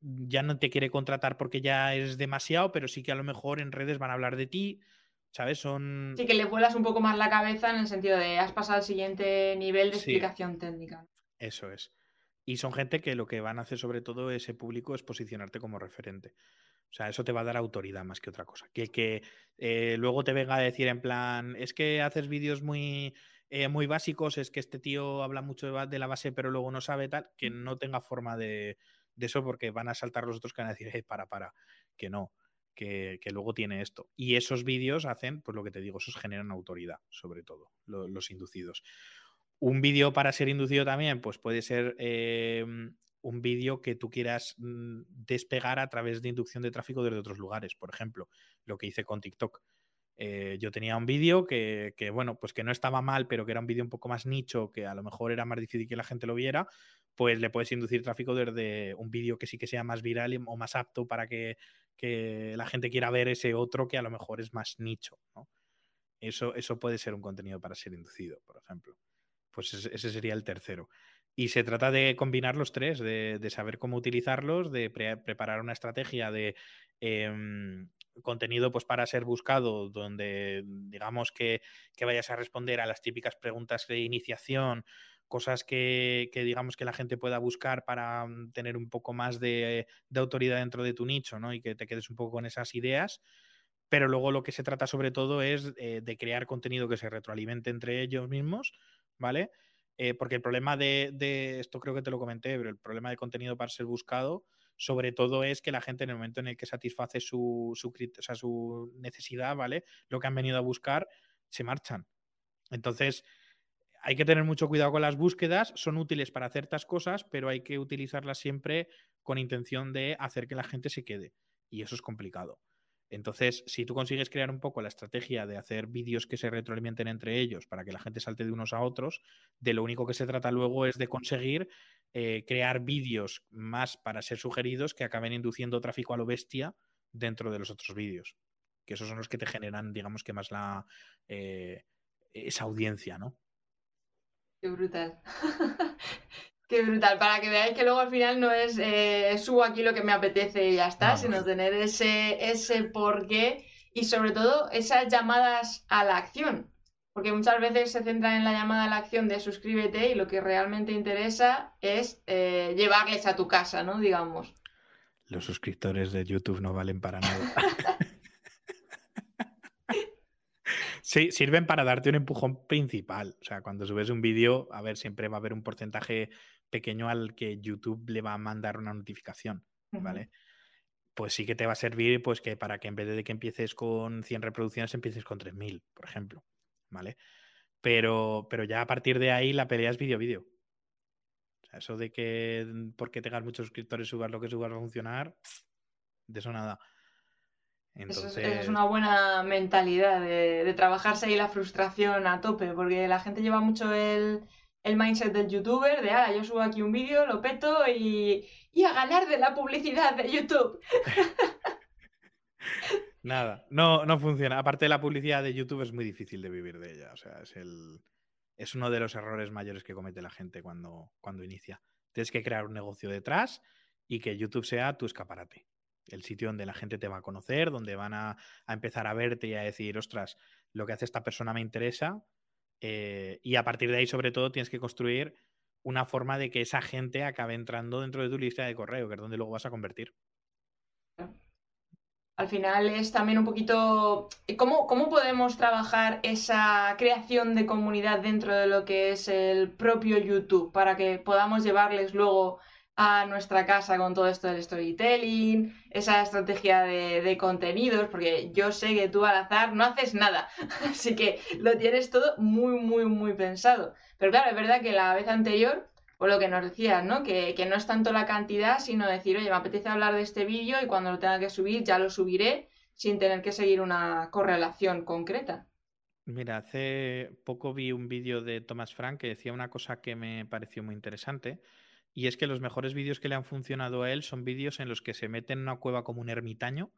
ya no te quiere contratar porque ya es demasiado, pero sí que a lo mejor en redes van a hablar de ti, ¿sabes? Son... Sí, que le vuelas un poco más la cabeza en el sentido de has pasado al siguiente nivel de explicación técnica. Eso es. Y son gente que lo que van a hacer sobre todo ese público es posicionarte como referente. O sea, eso te va a dar autoridad más que otra cosa. Que que eh, luego te venga a decir en plan, es que haces vídeos muy eh, muy básicos, es que este tío habla mucho de la base pero luego no sabe tal, que no tenga forma de, eso porque van a saltar los otros que van a decir, hey, para, para, que no, que, luego tiene esto. Y esos vídeos hacen, pues lo que te digo, esos generan autoridad, sobre todo, los inducidos. Un vídeo para ser inducido también, pues puede ser em, un vídeo que tú quieras mm, despegar a través de inducción de tráfico desde otros lugares. Por ejemplo, lo que hice con TikTok. Eh, yo tenía un vídeo que, bueno, pues que no estaba mal, pero que era un vídeo un poco más nicho, que a lo mejor era más difícil que la gente lo viera, pues le puedes inducir tráfico desde un vídeo que sí que sea más viral o más apto para que, la gente quiera ver ese otro que a lo mejor es más nicho, Eso, eso puede ser un contenido para ser inducido, por ejemplo. Pues ese sería el tercero. Y se trata de combinar los tres, de, saber cómo utilizarlos, de preparar una estrategia de em, contenido pues para ser buscado, donde digamos que, vayas a responder a las típicas preguntas de iniciación, cosas que, digamos que la gente pueda buscar para mm, tener un poco más de, autoridad dentro de tu nicho, ¿no? Y que te quedes un poco con esas ideas. Pero luego lo que se trata sobre todo es eh, de crear contenido que se retroalimente entre ellos mismos, ¿vale? Eh, porque el problema de, de, esto creo que te lo comenté, pero el problema de contenido para ser buscado sobre todo es que la gente en el momento en el que satisface su, su, necesidad, ¿vale? Lo que han venido a buscar, se marchan. Entonces, hay que tener mucho cuidado con las búsquedas, son útiles para ciertas cosas, pero hay que utilizarlas siempre con intención de hacer que la gente se quede. Y eso es complicado. Entonces, si tú consigues crear un poco la estrategia de hacer vídeos que se retroalimenten entre ellos para que la gente salte de unos a otros, de lo único que se trata luego es de conseguir eh, crear vídeos más para ser sugeridos que acaben induciendo tráfico a lo bestia dentro de los otros vídeos. Que esos son los que te generan, digamos que más la eh, esa audiencia, ¿no? Qué brutal. *laughs* Qué brutal, para que veáis que luego al final no es eh, subo aquí lo que me apetece y ya está, sino tener ese, ese porqué y sobre todo esas llamadas a la acción. Porque muchas veces se centran en la llamada a la acción de suscríbete y lo que realmente interesa es eh, llevarles a tu casa, ¿no? Digamos. Los suscriptores de YouTube no valen para nada. *laughs* sí, sirven para darte un empujón principal. O sea, cuando subes un vídeo, a ver, siempre va a haber un porcentaje pequeño al que YouTube le va a mandar una notificación, ¿vale? Pues sí que te va a servir pues que para que en vez de que empieces con 100 reproducciones empieces con 3000, por ejemplo. ¿Vale? Pero, pero ya a partir de ahí la pelea es vídeo-vídeo. O sea, eso de que mm, porque tengas muchos suscriptores subas lo que subas va a funcionar, de eso nada. Entonces... es, una buena mentalidad de, trabajarse ahí la frustración a tope, porque la gente lleva mucho el, mindset del youtuber, de, ah, yo subo aquí un vídeo, lo peto y, y a ganar de la publicidad de YouTube. *laughs* Nada, no, no funciona. Aparte la publicidad de YouTube es muy difícil de vivir de ella. O sea, es el. Es uno de los errores mayores que comete la gente cuando, cuando inicia. Tienes que crear un negocio detrás y que YouTube sea tu escaparate. El sitio donde la gente te va a conocer, donde van a, empezar a verte y a decir, ostras, lo que hace esta persona me interesa. Eh, y a partir de ahí, sobre todo, tienes que construir una forma de que esa gente acabe entrando dentro de tu lista de correo, que es donde luego vas a convertir. Al final es también un poquito ¿cómo, cómo podemos trabajar esa creación de comunidad dentro de lo que es el propio YouTube para que podamos llevarles luego a nuestra casa con todo esto del storytelling, esa estrategia de, de, contenidos, porque yo sé que tú al azar no haces nada, *laughs* así que lo tienes todo muy, muy, muy pensado. Pero claro, es verdad que la vez anterior o lo que nos decías, ¿no? Que, no es tanto la cantidad, sino decir, oye, me apetece hablar de este vídeo y cuando lo tenga que subir ya lo subiré sin tener que seguir una correlación concreta. Mira, hace poco vi un vídeo de Thomas Frank que decía una cosa que me pareció muy interesante. Y es que los mejores vídeos que le han funcionado a él son vídeos en los que se mete en una cueva como un ermitaño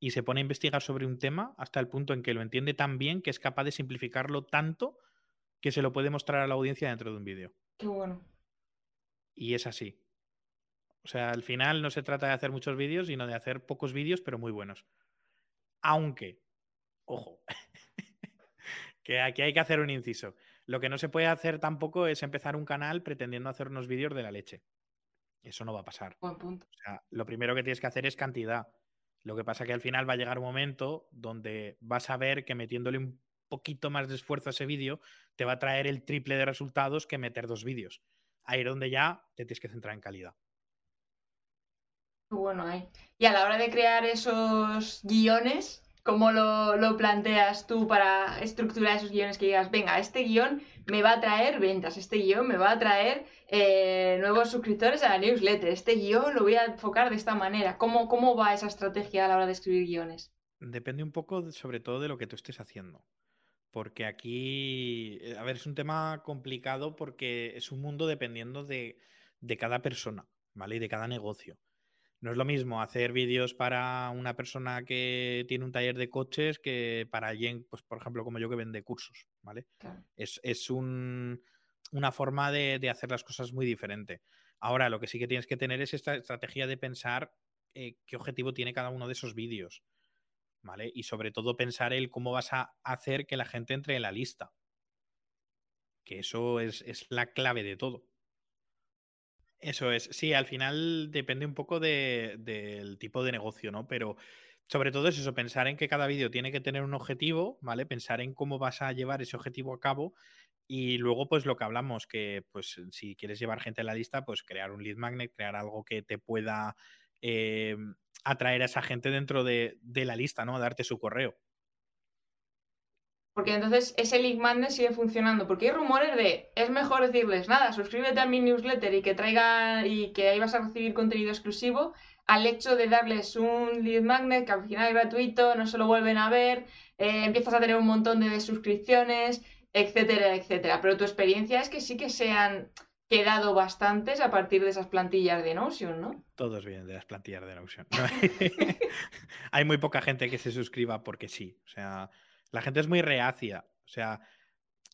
y se pone a investigar sobre un tema hasta el punto en que lo entiende tan bien que es capaz de simplificarlo tanto que se lo puede mostrar a la audiencia dentro de un vídeo. Qué bueno. Y es así. O sea, al final no se trata de hacer muchos vídeos, sino de hacer pocos vídeos, pero muy buenos. Aunque, ojo, *laughs* que aquí hay que hacer un inciso. Lo que no se puede hacer tampoco es empezar un canal pretendiendo hacer unos vídeos de la leche. Eso no va a pasar. Buen punto. O sea, lo primero que tienes que hacer es cantidad. Lo que pasa que al final va a llegar un momento donde vas a ver que metiéndole un poquito más de esfuerzo a ese vídeo te va a traer el triple de resultados que meter dos vídeos ahí es donde ya te tienes que centrar en calidad. Bueno, ahí. Y a la hora de crear esos guiones, ¿cómo lo, planteas tú para estructurar esos guiones que digas, venga, este guion me va a traer ventas, este guion me va a traer eh, nuevos suscriptores a la newsletter, este guion lo voy a enfocar de esta manera? ¿Cómo, ¿Cómo va esa estrategia a la hora de escribir guiones? Depende un poco sobre todo de lo que tú estés haciendo porque aquí, eh, a ver, es un tema complicado porque es un mundo dependiendo de, cada persona, ¿vale? Y de cada negocio. No es lo mismo hacer vídeos para una persona que tiene un taller de coches que para alguien, pues por ejemplo, como yo que vende cursos, ¿vale? Es, una forma de, hacer las cosas muy diferente. Ahora, lo que sí que tienes que tener es esta estrategia de pensar eh, qué objetivo tiene cada uno de esos vídeos. ¿Vale? Y sobre todo pensar el cómo vas a hacer que la gente entre en la lista. Que eso es, la clave de todo. Eso es, sí, al final depende un poco del tipo de negocio, ¿no? Pero sobre todo es eso, pensar en que cada vídeo tiene que tener un objetivo, ¿vale? Pensar en cómo vas a llevar ese objetivo a cabo y luego, pues lo que hablamos, que pues si quieres llevar gente a la lista, pues crear un lead magnet, crear algo que te pueda eh, atraer a esa gente dentro de, la lista, ¿no? Darte su correo. Porque entonces ese link magnet sigue funcionando. Porque hay rumores de es mejor decirles, nada, suscríbete a mi newsletter y que traiga y que ahí vas a recibir contenido exclusivo, al hecho de darles un lead magnet que al final es gratuito, no se lo vuelven a ver, eh, empiezas a tener un montón de suscripciones, etcétera, etcétera. Pero tu experiencia es que sí que sean quedado bastantes a partir de esas plantillas de Notion, ¿no? Todos vienen de las plantillas de Notion. *laughs* Hay muy poca gente que se suscriba porque sí. O sea, la gente es muy reacia. O sea,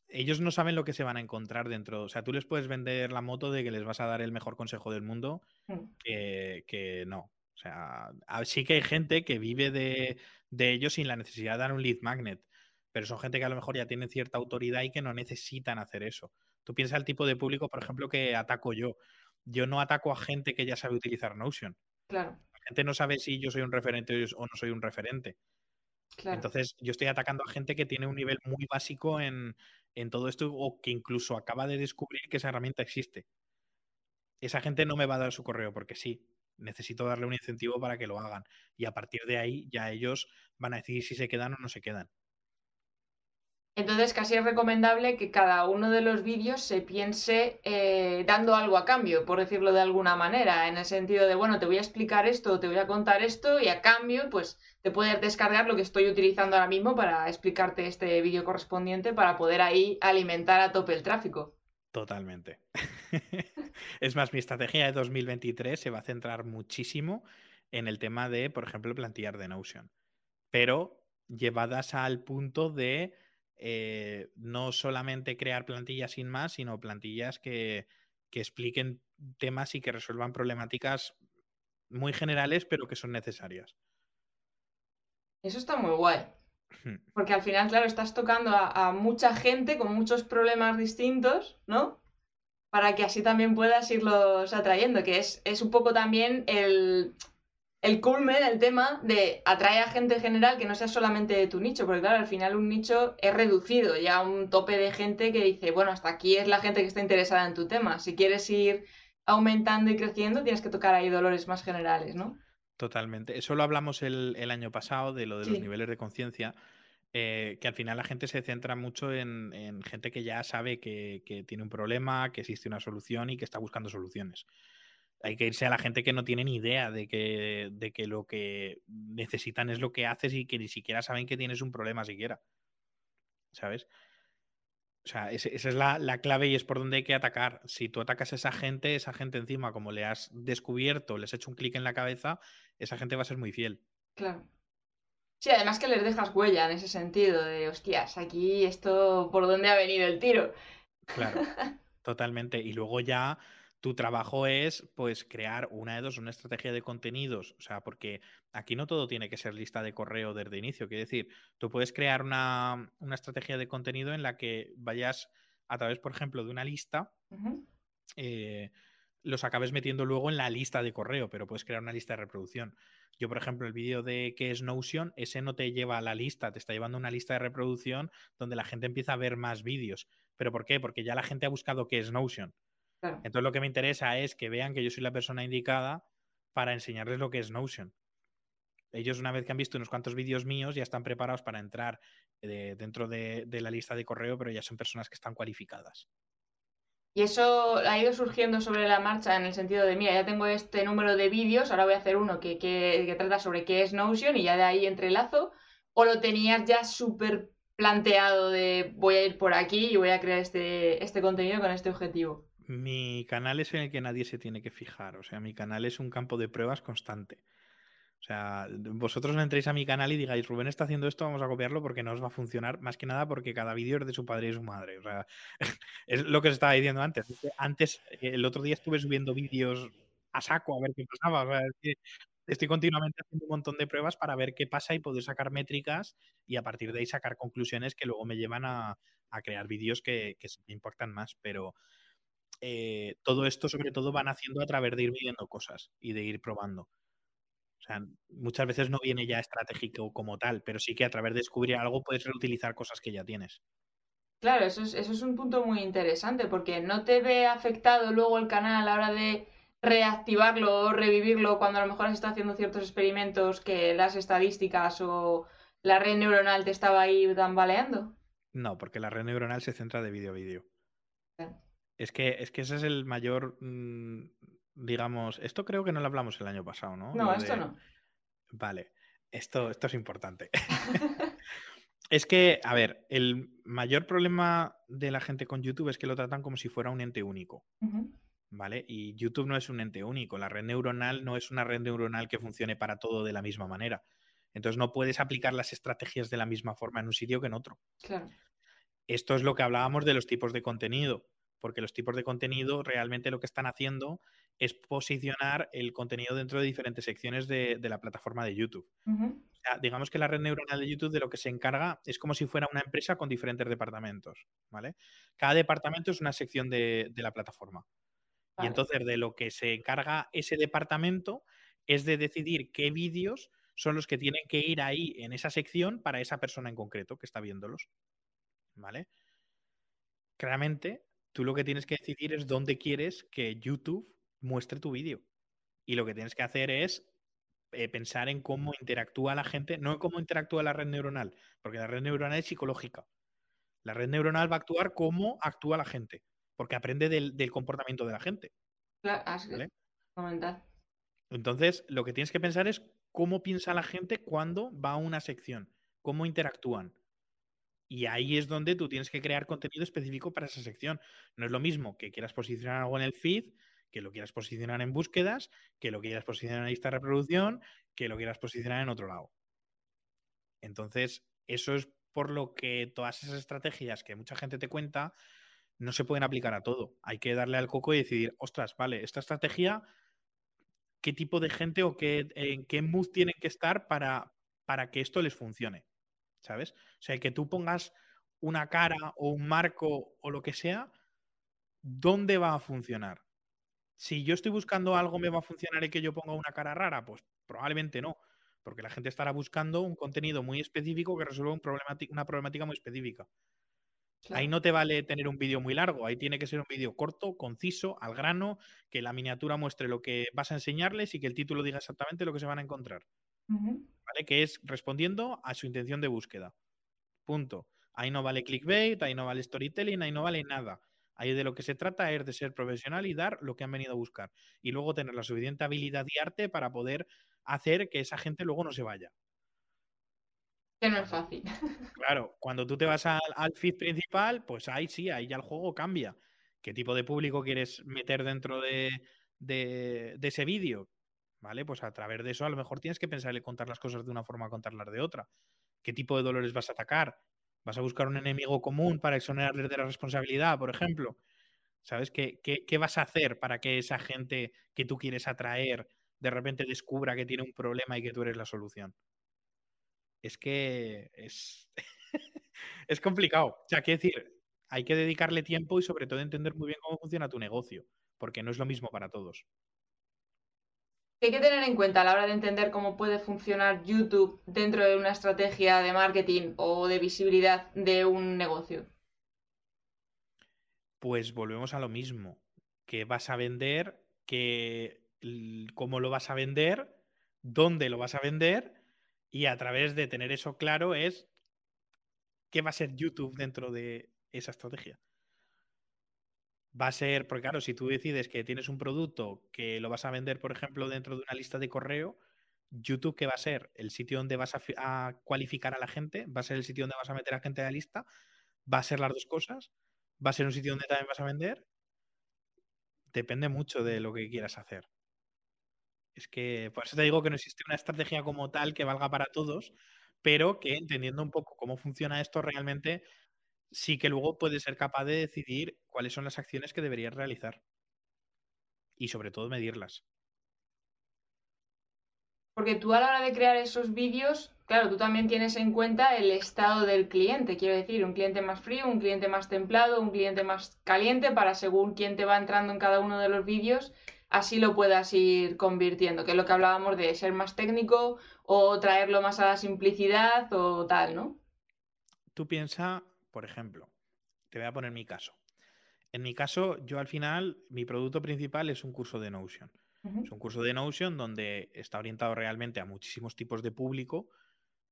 ellos no saben lo que se van a encontrar dentro. O sea, tú les puedes vender la moto de que les vas a dar el mejor consejo del mundo, mm. que, no. O sea, sí que hay gente que vive de, de ellos sin la necesidad de dar un lead magnet, pero son gente que a lo mejor ya tienen cierta autoridad y que no necesitan hacer eso. Tú piensas el tipo de público, por ejemplo, que ataco yo. Yo no ataco a gente que ya sabe utilizar Notion. Claro. La gente no sabe si yo soy un referente o no soy un referente. Claro. Entonces, yo estoy atacando a gente que tiene un nivel muy básico en, todo esto o que incluso acaba de descubrir que esa herramienta existe. Esa gente no me va a dar su correo porque sí. Necesito darle un incentivo para que lo hagan. Y a partir de ahí ya ellos van a decidir si se quedan o no se quedan. Entonces casi es recomendable que cada uno de los vídeos se piense eh, dando algo a cambio, por decirlo de alguna manera, en el sentido de, bueno, te voy a explicar esto, te voy a contar esto y a cambio, pues te puedes descargar lo que estoy utilizando ahora mismo para explicarte este vídeo correspondiente para poder ahí alimentar a tope el tráfico. Totalmente. *laughs* es más, mi estrategia de 2023 se va a centrar muchísimo en el tema de, por ejemplo, plantillar de Notion, pero llevadas al punto de eh, no solamente crear plantillas sin más, sino plantillas que, expliquen temas y que resuelvan problemáticas muy generales, pero que son necesarias. Eso está muy guay. Porque al final, claro, estás tocando a, mucha gente con muchos problemas distintos, ¿no? para que así también puedas irlos atrayendo, que es, es un poco también el, el culmen, el tema de atraer a gente general que no sea solamente de tu nicho, porque claro, al final un nicho es reducido, ya un tope de gente que dice, bueno, hasta aquí es la gente que está interesada en tu tema. Si quieres ir aumentando y creciendo, tienes que tocar ahí dolores más generales, ¿no? Totalmente. Eso lo hablamos el, año pasado, de lo de los niveles de conciencia, eh, que al final la gente se centra mucho en, gente que ya sabe que, que tiene un problema, que existe una solución y que está buscando soluciones hay que irse a la gente que no tiene ni idea de que, de que lo que necesitan es lo que haces y que ni siquiera saben que tienes un problema siquiera. ¿Sabes? O sea, esa es la, clave y es por donde hay que atacar. Si tú atacas a esa gente, esa gente encima, como le has descubierto, les has hecho un clic en la cabeza, esa gente va a ser muy fiel. Claro. Sí, además que les dejas huella en ese sentido de, hostias, aquí esto, ¿por dónde ha venido el tiro? Claro, *laughs* totalmente. Y luego ya tu trabajo es pues crear una de dos, una estrategia de contenidos, o sea, porque aquí no todo tiene que ser lista de correo desde inicio, quiere decir, tú puedes crear una, estrategia de contenido en la que vayas a través, por ejemplo, de una lista, eh, los acabes metiendo luego en la lista de correo, pero puedes crear una lista de reproducción. Yo, por ejemplo, el vídeo de qué es Notion, ese no te lleva a la lista, te está llevando a una lista de reproducción donde la gente empieza a ver más vídeos. ¿Pero por qué? Porque ya la gente ha buscado qué es Notion. Entonces lo que me interesa es que vean que yo soy la persona indicada para enseñarles lo que es Notion. Ellos una vez que han visto unos cuantos vídeos míos ya están preparados para entrar eh, dentro de, la lista de correo, pero ya son personas que están cualificadas. Y eso ha ido surgiendo sobre la marcha en el sentido de, mira, ya tengo este número de vídeos, ahora voy a hacer uno que, que trata sobre qué es Notion y ya de ahí entrelazo, o lo tenías ya súper planteado de voy a ir por aquí y voy a crear este, este contenido con este objetivo. Mi canal es en el que nadie se tiene que fijar. O sea, mi canal es un campo de pruebas constante. O sea, vosotros no entréis a mi canal y digáis, Rubén está haciendo esto, vamos a copiarlo porque no os va a funcionar. Más que nada porque cada vídeo es de su padre y su madre. O sea, *laughs* es lo que os estaba diciendo antes. Antes, el otro día estuve subiendo vídeos a saco a ver qué pasaba. O estoy continuamente haciendo un montón de pruebas para ver qué pasa y poder sacar métricas y a partir de ahí sacar conclusiones que luego me llevan a, crear vídeos que, que me impactan más. Pero eh, todo esto sobre todo van haciendo a través de ir midiendo cosas y de ir probando. O sea, muchas veces no viene ya estratégico como tal, pero sí que a través de descubrir algo puedes reutilizar cosas que ya tienes. Claro, eso es, eso es un punto muy interesante porque no te ve afectado luego el canal a la hora de reactivarlo o revivirlo cuando a lo mejor has estado haciendo ciertos experimentos que las estadísticas o la red neuronal te estaba ahí tambaleando. No, porque la red neuronal se centra de vídeo a vídeo. Es que, es que ese es el mayor, mm, digamos, esto creo que no lo hablamos el año pasado, ¿no? No, esto no. Vale, esto, esto es importante. *laughs* *laughs* es que, a ver, el mayor problema de la gente con YouTube es que lo tratan como si fuera un ente único. ¿Vale? Y YouTube no es un ente único. La red neuronal no es una red neuronal que funcione para todo de la misma manera. Entonces no puedes aplicar las estrategias de la misma forma en un sitio que en otro. Claro. Esto es lo que hablábamos de los tipos de contenido porque los tipos de contenido realmente lo que están haciendo es posicionar el contenido dentro de diferentes secciones de, la plataforma de YouTube. digamos que la red neuronal de YouTube de lo que se encarga es como si fuera una empresa con diferentes departamentos, ¿vale? Cada departamento es una sección de, la plataforma. Y entonces de lo que se encarga ese departamento es de decidir qué vídeos son los que tienen que ir ahí en esa sección para esa persona en concreto que está viéndolos. ¿Vale? Claramente, Tú lo que tienes que decidir es dónde quieres que YouTube muestre tu vídeo. Y lo que tienes que hacer es eh, pensar en cómo interactúa la gente, no en cómo interactúa la red neuronal, porque la red neuronal es psicológica. La red neuronal va a actuar como actúa la gente, porque aprende del, comportamiento de la gente. Claro, Entonces, lo que tienes que pensar es cómo piensa la gente cuando va a una sección, cómo interactúan. Y ahí es donde tú tienes que crear contenido específico para esa sección. No es lo mismo que quieras posicionar algo en el feed, que lo quieras posicionar en búsquedas, que lo quieras posicionar en la lista de reproducción, que lo quieras posicionar en otro lado. Entonces, eso es por lo que todas esas estrategias que mucha gente te cuenta no se pueden aplicar a todo. Hay que darle al coco y decidir, ostras, vale, esta estrategia, ¿qué tipo de gente o qué, en qué mood tienen que estar para, para que esto les funcione? ¿Sabes? O sea, que tú pongas una cara o un marco o lo que sea, ¿dónde va a funcionar? Si yo estoy buscando algo, ¿me va a funcionar y que yo ponga una cara rara? Pues probablemente no, porque la gente estará buscando un contenido muy específico que resuelva un una problemática muy específica. Ahí no te vale tener un vídeo muy largo, ahí tiene que ser un vídeo corto, conciso, al grano, que la miniatura muestre lo que vas a enseñarles y que el título diga exactamente lo que se van a encontrar. ¿Vale? Que es respondiendo a su intención de búsqueda. Punto. Ahí no vale clickbait, ahí no vale storytelling, ahí no vale nada. Ahí de lo que se trata es de ser profesional y dar lo que han venido a buscar. Y luego tener la suficiente habilidad y arte para poder hacer que esa gente luego no se vaya. Que no es fácil. *laughs* Claro, cuando tú te vas al, feed principal, pues ahí sí, ahí ya el juego cambia. ¿Qué tipo de público quieres meter dentro de, ese vídeo? ¿Vale? Pues a través de eso a lo mejor tienes que pensar en contar las cosas de una forma, contarlas de otra. ¿Qué tipo de dolores vas a atacar? ¿Vas a buscar un enemigo común para exonerarles de la responsabilidad, por ejemplo? ¿Sabes? ¿Qué, qué vas a hacer para que esa gente que tú quieres atraer de repente descubra que tiene un problema y que tú eres la solución? es que es, *laughs* es complicado. O sea, quiero decir, hay que dedicarle tiempo y sobre todo entender muy bien cómo funciona tu negocio, porque no es lo mismo para todos. ¿Qué hay que tener en cuenta a la hora de entender cómo puede funcionar YouTube dentro de una estrategia de marketing o de visibilidad de un negocio? Pues volvemos a lo mismo, que vas a vender, que cómo lo vas a vender, dónde lo vas a vender y a través de tener eso claro es qué va a ser YouTube dentro de esa estrategia. Va a ser, porque claro, si tú decides que tienes un producto que lo vas a vender, por ejemplo, dentro de una lista de correo, YouTube, ¿qué va a ser? ¿El sitio donde vas a, cualificar a la gente? ¿Va a ser el sitio donde vas a meter a gente a la lista? ¿Va a ser las dos cosas? ¿Va a ser un sitio donde también vas a vender? Depende mucho de lo que quieras hacer. Es que por eso te digo que no existe una estrategia como tal que valga para todos, pero que entendiendo un poco cómo funciona esto realmente, sí que luego puedes ser capaz de decidir cuáles son las acciones que deberías realizar. Y sobre todo medirlas. Porque tú a la hora de crear esos vídeos, claro, tú también tienes en cuenta el estado del cliente. Quiero decir, un cliente más frío, un cliente más templado, un cliente más caliente, para según quién te va entrando en cada uno de los vídeos, así lo puedas ir convirtiendo, que es lo que hablábamos de ser más técnico o traerlo más a la simplicidad o tal, ¿no? Tú piensa, por ejemplo, te voy a poner mi caso. En mi caso, yo al final, mi producto principal es un curso de Notion. Es un curso de Notion donde está orientado realmente a muchísimos tipos de público,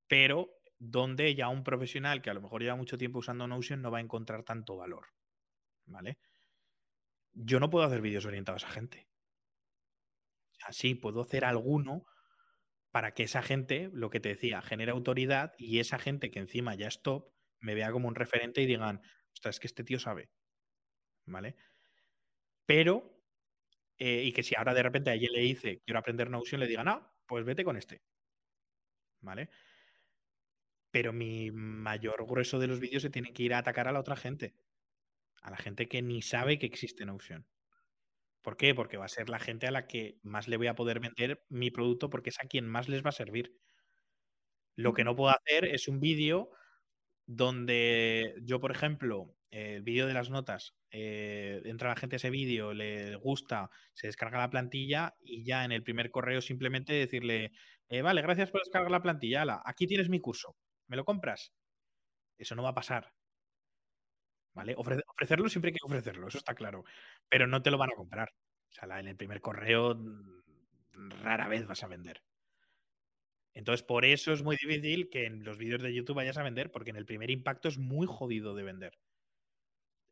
pero donde ya un profesional que a lo mejor lleva mucho tiempo usando Notion no va a encontrar tanto valor. ¿Vale? Yo no puedo hacer vídeos orientados a gente. Así puedo hacer alguno para que esa gente, lo que te decía, genere autoridad y esa gente que encima ya es top, me vea como un referente y digan, ostras, es que este tío sabe. ¿Vale? Pero, eh, y que si ahora de repente a alguien le dice, quiero aprender Notion, le digan, ah, pues vete con este. ¿Vale? Pero mi mayor grueso de los vídeos se tiene que ir a atacar a la otra gente. A la gente que ni sabe que existe Notion. ¿Por qué? Porque va a ser la gente a la que más le voy a poder vender mi producto porque es a quien más les va a servir. Lo que no puedo hacer es un vídeo donde yo, por ejemplo, el vídeo de las notas, eh, entra la gente a ese vídeo, le gusta, se descarga la plantilla y ya en el primer correo simplemente decirle, eh, vale, gracias por descargar la plantilla, aquí tienes mi curso, ¿me lo compras? Eso no va a pasar. ¿vale? ofrecerlo siempre hay que ofrecerlo, eso está claro, pero no te lo van a comprar. O sea, en el primer correo mm, rara vez vas a vender. Entonces, por eso es muy difícil que en los vídeos de YouTube vayas a vender, porque en el primer impacto es muy jodido de vender.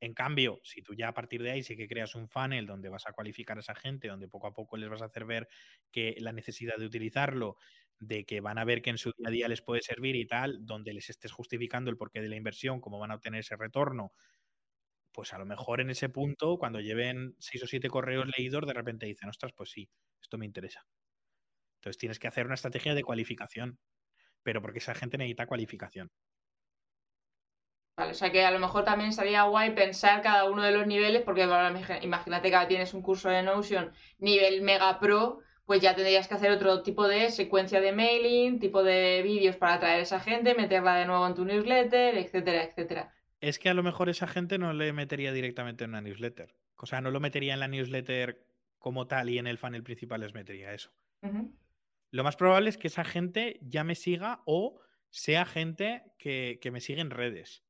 En cambio, si tú ya a partir de ahí sí que creas un funnel donde vas a cualificar a esa gente, donde poco a poco les vas a hacer ver que la necesidad de utilizarlo, de que van a ver que en su día a día les puede servir y tal, donde les estés justificando el porqué de la inversión, cómo van a obtener ese retorno, pues a lo mejor en ese punto, cuando lleven seis o siete correos leídos, de repente dicen, ostras, pues sí, esto me interesa. Entonces tienes que hacer una estrategia de cualificación, pero porque esa gente necesita cualificación. Vale, o sea que a lo mejor también sería guay pensar cada uno de los niveles, porque imagínate que tienes un curso de Notion nivel Mega Pro, pues ya tendrías que hacer otro tipo de secuencia de mailing, tipo de vídeos para atraer a esa gente, meterla de nuevo en tu newsletter, etcétera, etcétera. Es que a lo mejor esa gente no le metería directamente en una newsletter. O sea, no lo metería en la newsletter como tal y en el funnel principal les metería eso. Lo más probable es que esa gente ya me siga o sea gente que, que me sigue en redes.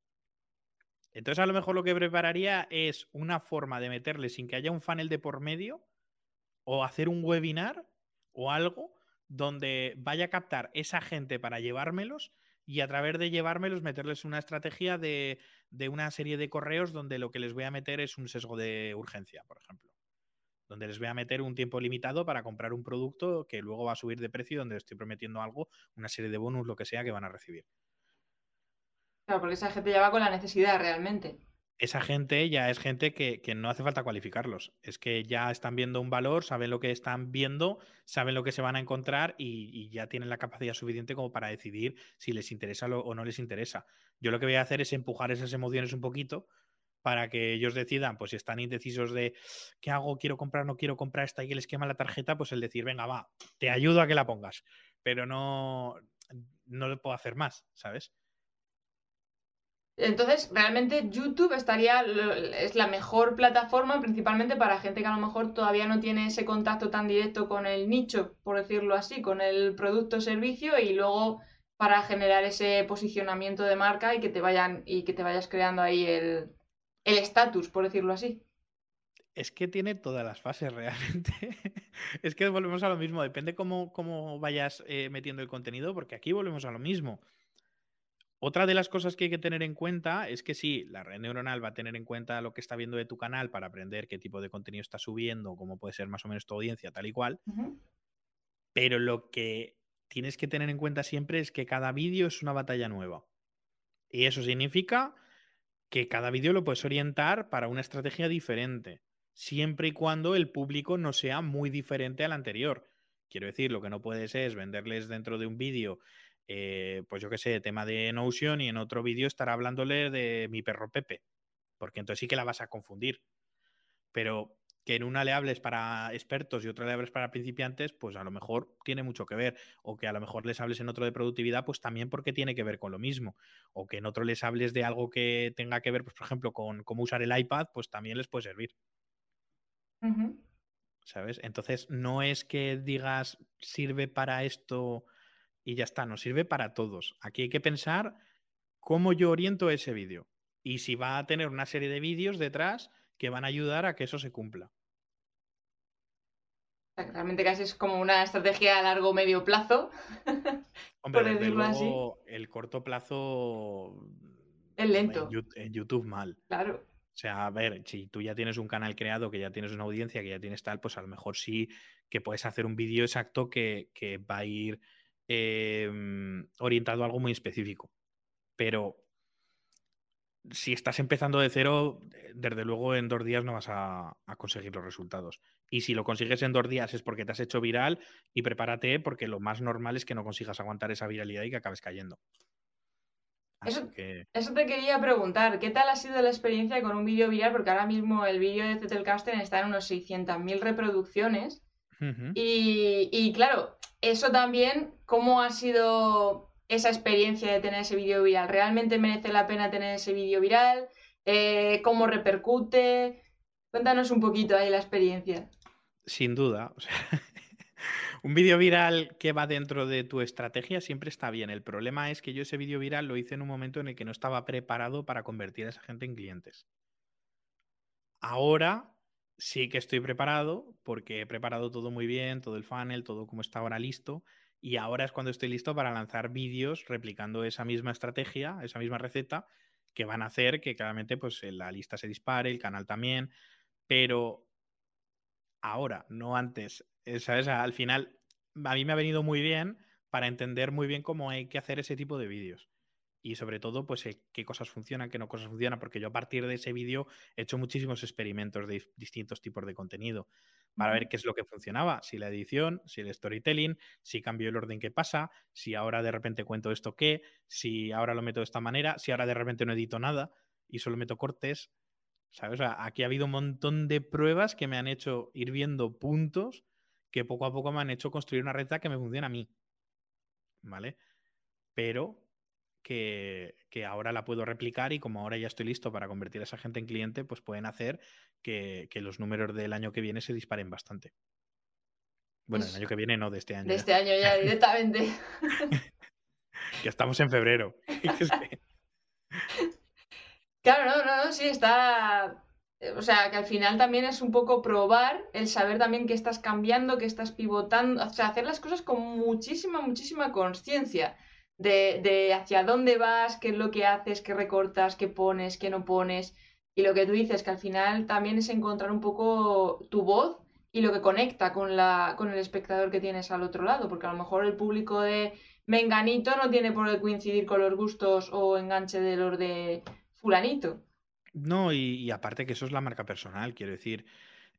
Entonces, a lo mejor lo que prepararía es una forma de meterle sin que haya un funnel de por medio o hacer un webinar o algo donde vaya a captar esa gente para llevármelos y a través de llevármelos meterles una estrategia de, de, una serie de correos donde lo que les voy a meter es un sesgo de urgencia, por ejemplo. Donde les voy a meter un tiempo limitado para comprar un producto que luego va a subir de precio, donde estoy prometiendo algo, una serie de bonus, lo que sea, que van a recibir. Claro, porque esa gente ya va con la necesidad realmente esa gente ya es gente que, no hace falta cualificarlos. Es que ya están viendo un valor, saben lo que están viendo, saben lo que se van a encontrar y, ya tienen la capacidad suficiente como para decidir si les interesa o no les interesa. Yo lo que voy a hacer es empujar esas emociones un poquito para que ellos decidan, pues si están indecisos de qué hago, quiero comprar, no quiero comprar esta y que les quema la tarjeta, pues el decir, venga, va, te ayudo a que la pongas, pero no, no le puedo hacer más, ¿sabes? Entonces, realmente YouTube estaría, es la mejor plataforma principalmente para gente que a lo mejor todavía no tiene ese contacto tan directo con el nicho, por decirlo así, con el producto o servicio y luego para generar ese posicionamiento de marca y que te vayan y que te vayas creando ahí el estatus, por decirlo así. Es que tiene todas las fases *laughs* realmente. es que volvemos a lo mismo, depende cómo, cómo vayas eh, metiendo el contenido, porque aquí volvemos a lo mismo. Otra de las cosas que hay que tener en cuenta es que sí, la red neuronal va a tener en cuenta lo que está viendo de tu canal para aprender qué tipo de contenido está subiendo, cómo puede ser más o menos tu audiencia, tal y cual. Pero lo que tienes que tener en cuenta siempre es que cada vídeo es una batalla nueva. Y eso significa que cada vídeo lo puedes orientar para una estrategia diferente, siempre y cuando el público no sea muy diferente al anterior. Quiero decir, lo que no puedes es venderles dentro de un vídeo eh, pues yo qué sé, tema de Notion y en otro vídeo estará hablándole de mi perro Pepe, porque entonces sí que la vas a confundir. Pero que en una le hables para expertos y otra le hables para principiantes, pues a lo mejor tiene mucho que ver. O que a lo mejor les hables en otro de productividad, pues también porque tiene que ver con lo mismo. O que en otro les hables de algo que tenga que ver, pues por ejemplo, con cómo usar el iPad, pues también les puede servir. ¿Sabes? Entonces, no es que digas sirve para esto y ya está, nos sirve para todos. Aquí hay que pensar cómo yo oriento ese vídeo y si va a tener una serie de vídeos detrás que van a ayudar a que eso se cumpla. Realmente casi es como una estrategia a largo o medio plazo. *laughs* Hombre, el corto plazo es lento. En YouTube mal. Claro. O sea, a ver, si tú ya tienes un canal creado, que ya tienes una audiencia, que ya tienes tal, pues a lo mejor sí que puedes hacer un vídeo exacto que, que va a ir Em, orientado a algo muy específico. Pero si estás empezando de cero, desde luego en dos días no vas a, conseguir los resultados. Y si lo consigues en dos días es porque te has hecho viral y prepárate porque lo más normal es que no consigas aguantar esa viralidad y que acabes cayendo. Eso, eso, te quería preguntar, ¿qué tal ha sido la experiencia con un vídeo viral? Porque ahora mismo el vídeo de Zettelkasten está en unos 600.000 reproducciones. y, y, claro, eso también, ¿cómo ha sido esa experiencia de tener ese vídeo viral? ¿Realmente merece la pena tener ese vídeo viral? Eh, ¿Cómo repercute? Cuéntanos un poquito ahí la experiencia. Sin duda. *laughs* un vídeo viral que va dentro de tu estrategia siempre está bien. El problema es que yo ese vídeo viral lo hice en un momento en el que no estaba preparado para convertir a esa gente en clientes. Ahora sí que estoy preparado porque he preparado todo muy bien, todo el funnel, todo como está ahora listo. Y ahora es cuando estoy listo para lanzar vídeos replicando esa misma estrategia, esa misma receta, que van a hacer que claramente pues, la lista se dispare, el canal también. Pero ahora, no antes. Eh, ¿Sabes? Al final, a mí me ha venido muy bien para entender muy bien cómo hay que hacer ese tipo de vídeos y sobre todo, pues eh, qué cosas funcionan, qué no cosas funcionan, porque yo a partir de ese vídeo he hecho muchísimos experimentos de distintos tipos de contenido para ver qué es lo que funcionaba, si la edición, si el storytelling, si cambio el orden que pasa, si ahora de repente cuento esto qué, si ahora lo meto de esta manera, si ahora de repente no edito nada y solo meto cortes. ¿Sabes? aquí ha habido un montón de pruebas que me han hecho ir viendo puntos que poco a poco me han hecho construir una receta que me funciona a mí. ¿Vale? Pero que, ahora la puedo replicar y como ahora ya estoy listo para convertir a esa gente en cliente, pues pueden hacer que, los números del año que viene se disparen bastante. Bueno, el Pues año que viene no, de este año. De ya. este año ya directamente. *laughs* Que estamos en febrero. *laughs* *laughs* Claro, no, no, no, sí, está. eh, O sea, que al final también es un poco probar, el saber también que estás cambiando, que estás pivotando, o sea, hacer las cosas con muchísima, muchísima conciencia de, de hacia dónde vas, qué es lo que haces, qué recortas, qué pones, qué no pones. Y lo que tú dices, que al final también es encontrar un poco tu voz y lo que conecta con la, con el espectador que tienes al otro lado, porque a lo mejor el público de Menganito no tiene por qué coincidir con los gustos o enganche de los de fulanito. No, y, y aparte que eso es la marca personal, quiero decir.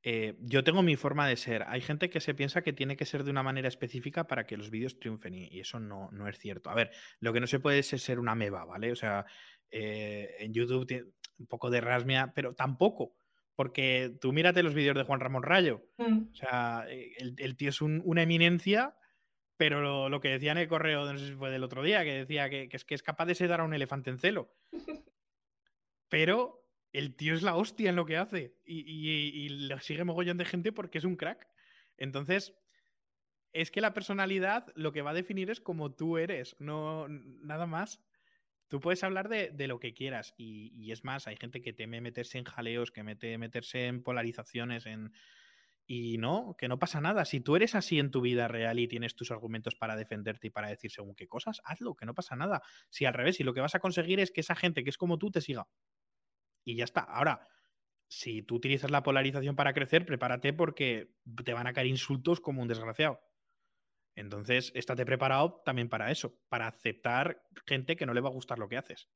Eh, yo tengo mi forma de ser. Hay gente que se piensa que tiene que ser de una manera específica para que los vídeos triunfen y, y eso no, no es cierto. A ver, lo que no se puede es ser una meba, ¿vale? O sea, eh, en YouTube tiene un poco de rasmia, pero tampoco. Porque tú mírate los vídeos de Juan Ramón Rayo. Mm. O sea, eh, el, el tío es un- una eminencia, pero lo, lo que decía en el correo, no sé si fue del otro día, que decía que, que es que es capaz de sedar a un elefante en celo. *laughs* Pero el tío es la hostia en lo que hace y, y, lo sigue mogollón de gente porque es un crack. Entonces, es que la personalidad lo que va a definir es como tú eres, no nada más. Tú puedes hablar de, lo que quieras y, es más, hay gente que teme meterse en jaleos, que mete meterse en polarizaciones, en... Y no, que no pasa nada. Si tú eres así en tu vida real y tienes tus argumentos para defenderte y para decir según qué cosas, hazlo, que no pasa nada. Si al revés, y lo que vas a conseguir es que esa gente que es como tú te siga. Y ya está. Ahora, si tú utilizas la polarización para crecer, prepárate porque te van a caer insultos como un desgraciado. Entonces, estate preparado también para eso, para aceptar gente que no le va a gustar lo que haces.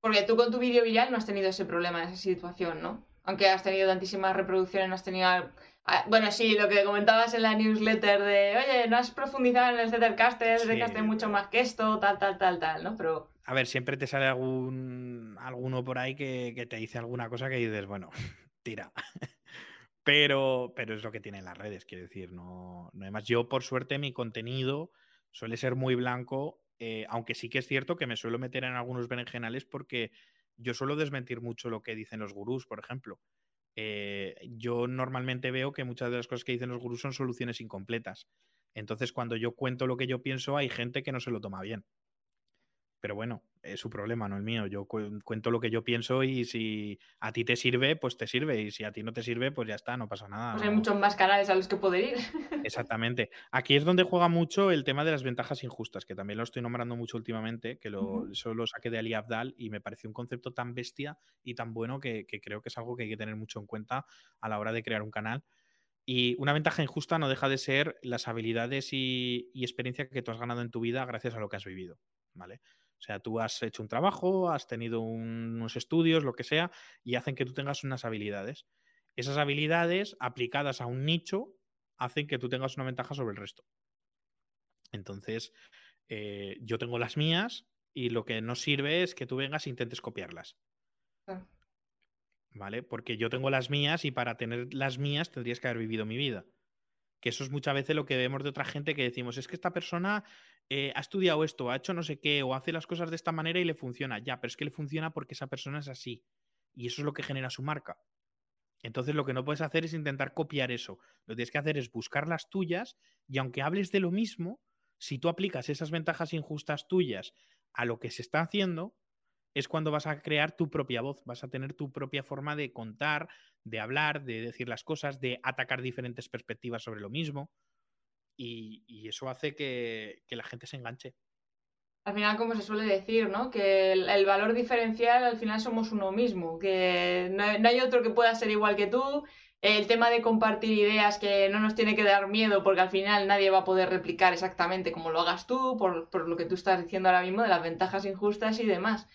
Porque tú con tu vídeo viral no has tenido ese problema, esa situación, ¿no? Aunque has tenido tantísimas reproducciones, no has tenido... ah, Bueno, sí, lo que comentabas en la newsletter de, oye, no has profundizado en el Zettercaster, Sí, Zettercaster mucho más que esto, tal, tal, tal, tal, ¿no? Pero A ver, siempre te sale algún alguno por ahí que, que te dice alguna cosa que dices, bueno, *laughs* tira. *laughs* Pero, pero es lo que tienen las redes, quiero decir, no, no hay más. Yo, por suerte, mi contenido suele ser muy blanco, eh, aunque sí que es cierto que me suelo meter en algunos berenjenales porque yo suelo desmentir mucho lo que dicen los gurús, por ejemplo. Eh, yo normalmente veo que muchas de las cosas que dicen los gurús son soluciones incompletas. Entonces, cuando yo cuento lo que yo pienso, hay gente que no se lo toma bien. Pero bueno, es su problema, no el mío. Yo cu- cuento lo que yo pienso y si a ti te sirve, pues te sirve. Y si a ti no te sirve, pues ya está, no pasa nada. pues hay no- muchos más canales a los que poder ir. *laughs* Exactamente. Aquí es donde juega mucho el tema de las ventajas injustas, que también lo estoy nombrando mucho últimamente, que lo, Ujú. eso lo saqué de Ali Abdal y me pareció un concepto tan bestia y tan bueno que, que creo que es algo que hay que tener mucho en cuenta a la hora de crear un canal. Y una ventaja injusta no deja de ser las habilidades y, y experiencia que tú has ganado en tu vida gracias a lo que has vivido, ¿vale? O sea, tú has hecho un trabajo, has tenido un- unos estudios, lo que sea, y hacen que tú tengas unas habilidades. Esas habilidades aplicadas a un nicho hacen que tú tengas una ventaja sobre el resto. Entonces, eh, yo tengo las mías y lo que no sirve es que tú vengas e intentes copiarlas. ¿Vale? Porque yo tengo las mías y para tener las mías tendrías que haber vivido mi vida. Que eso es muchas veces lo que vemos de otra gente que decimos, es que esta persona eh, ha estudiado esto, ha hecho no sé qué, o hace las cosas de esta manera y le funciona. Ya, pero es que le funciona porque esa persona es así. Y eso es lo que genera su marca. Entonces lo que no puedes hacer es intentar copiar eso. Lo que tienes que hacer es buscar las tuyas y aunque hables de lo mismo, si tú aplicas esas ventajas injustas tuyas a lo que se está haciendo, es cuando vas a crear tu propia voz, vas a tener tu propia forma de contar, de hablar, de decir las cosas, de atacar diferentes perspectivas sobre lo mismo. Y, y eso hace que, que la gente se enganche. Al final, como se suele decir, ¿no? Que el, el valor diferencial al final somos uno mismo, que no, hay- no hay otro que pueda ser igual que tú. El tema de compartir ideas que no nos tiene que dar miedo porque al final nadie va a poder replicar exactamente como lo hagas tú, por, por lo que tú estás diciendo ahora mismo de las ventajas injustas y demás.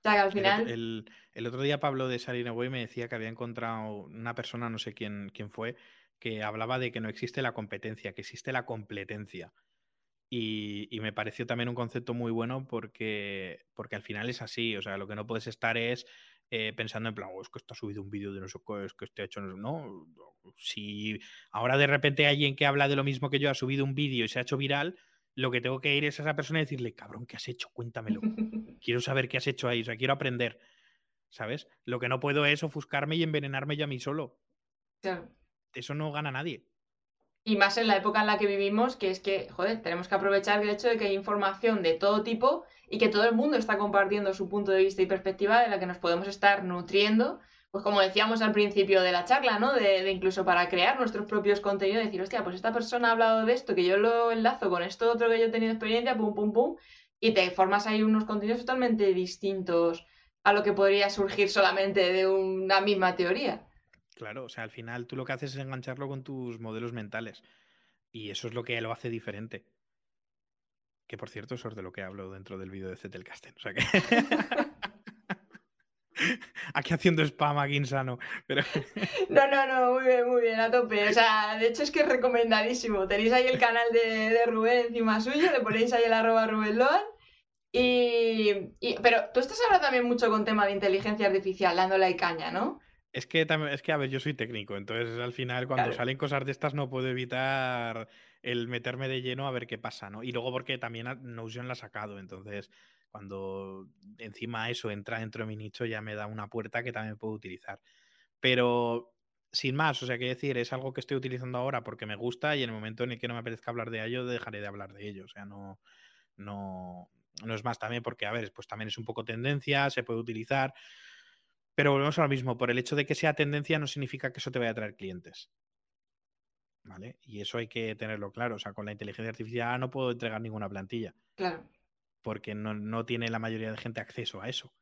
O sea que al El, final... otro- el- el otro día Pablo de Salineway me decía que había encontrado una persona, no sé quién, quién fue, que hablaba de que no existe la competencia, que existe la completencia. Y, y me pareció también un concepto muy bueno porque, porque al final es así. O sea, lo que no puedes estar es eh, pensando en plan, "Oh, es que está subido un vídeo de no sé qué, es que este ha hecho. No, sé-". no, si ahora de repente alguien que habla de lo mismo que yo ha subido un vídeo y se ha hecho viral, lo que tengo que ir es a esa persona y decirle, cabrón, ¿qué has hecho? Cuéntamelo. *laughs* quiero saber qué has hecho ahí, o sea, quiero aprender. ¿Sabes? Lo que no puedo es ofuscarme y envenenarme yo a mí solo. Claro. Eso no gana nadie. Y más en la época en la que vivimos, que es que, joder, tenemos que aprovechar el hecho de que hay información de todo tipo y que todo el mundo está compartiendo su punto de vista y perspectiva de la que nos podemos estar nutriendo. Pues como decíamos al principio de la charla, ¿no? De, incluso para crear nuestros propios contenidos, decir, hostia, pues esta persona ha hablado de esto, que yo lo enlazo con esto otro que yo he tenido experiencia, pum, pum, pum, y te formas ahí unos contenidos totalmente distintos a lo que podría surgir solamente de una misma teoría. Claro, o sea, al final tú lo que haces es engancharlo con tus modelos mentales. Y eso es lo que lo hace diferente. Que por cierto, eso es de lo que hablo dentro del vídeo de Zettelkasten. O sea que. *laughs* Aquí haciendo spam aquí insano. Pero... *laughs* no, no, no, muy bien, muy bien, a tope. O sea, de hecho es que es recomendadísimo. Tenéis ahí el canal de, Rubén encima suyo, le ponéis ahí el arroba Rubén Loan. Y, y, pero tú estás hablando también mucho con tema de inteligencia artificial, dándole ahí caña, ¿no? Es que, es que, a ver, yo soy técnico, entonces al final cuando salen cosas de estas no puedo evitar el meterme de lleno a ver qué pasa, ¿no? Y luego porque también Notion la ha sacado, entonces cuando encima eso entra dentro de mi nicho ya me da una puerta que también puedo utilizar. Pero sin más, o sea, que decir, es algo que estoy utilizando ahora porque me gusta y en el momento en el que no me apetezca hablar de ello, dejaré de hablar de ello. O sea, no, no, no es más también porque, a ver, pues también es un poco tendencia, se puede utilizar. Pero volvemos a lo mismo, por el hecho de que sea tendencia no significa que eso te vaya a traer clientes. ¿Vale? Y eso hay que tenerlo claro. O sea, con la inteligencia artificial no puedo entregar ninguna plantilla. Claro. Porque no, tiene la mayoría de gente acceso a eso.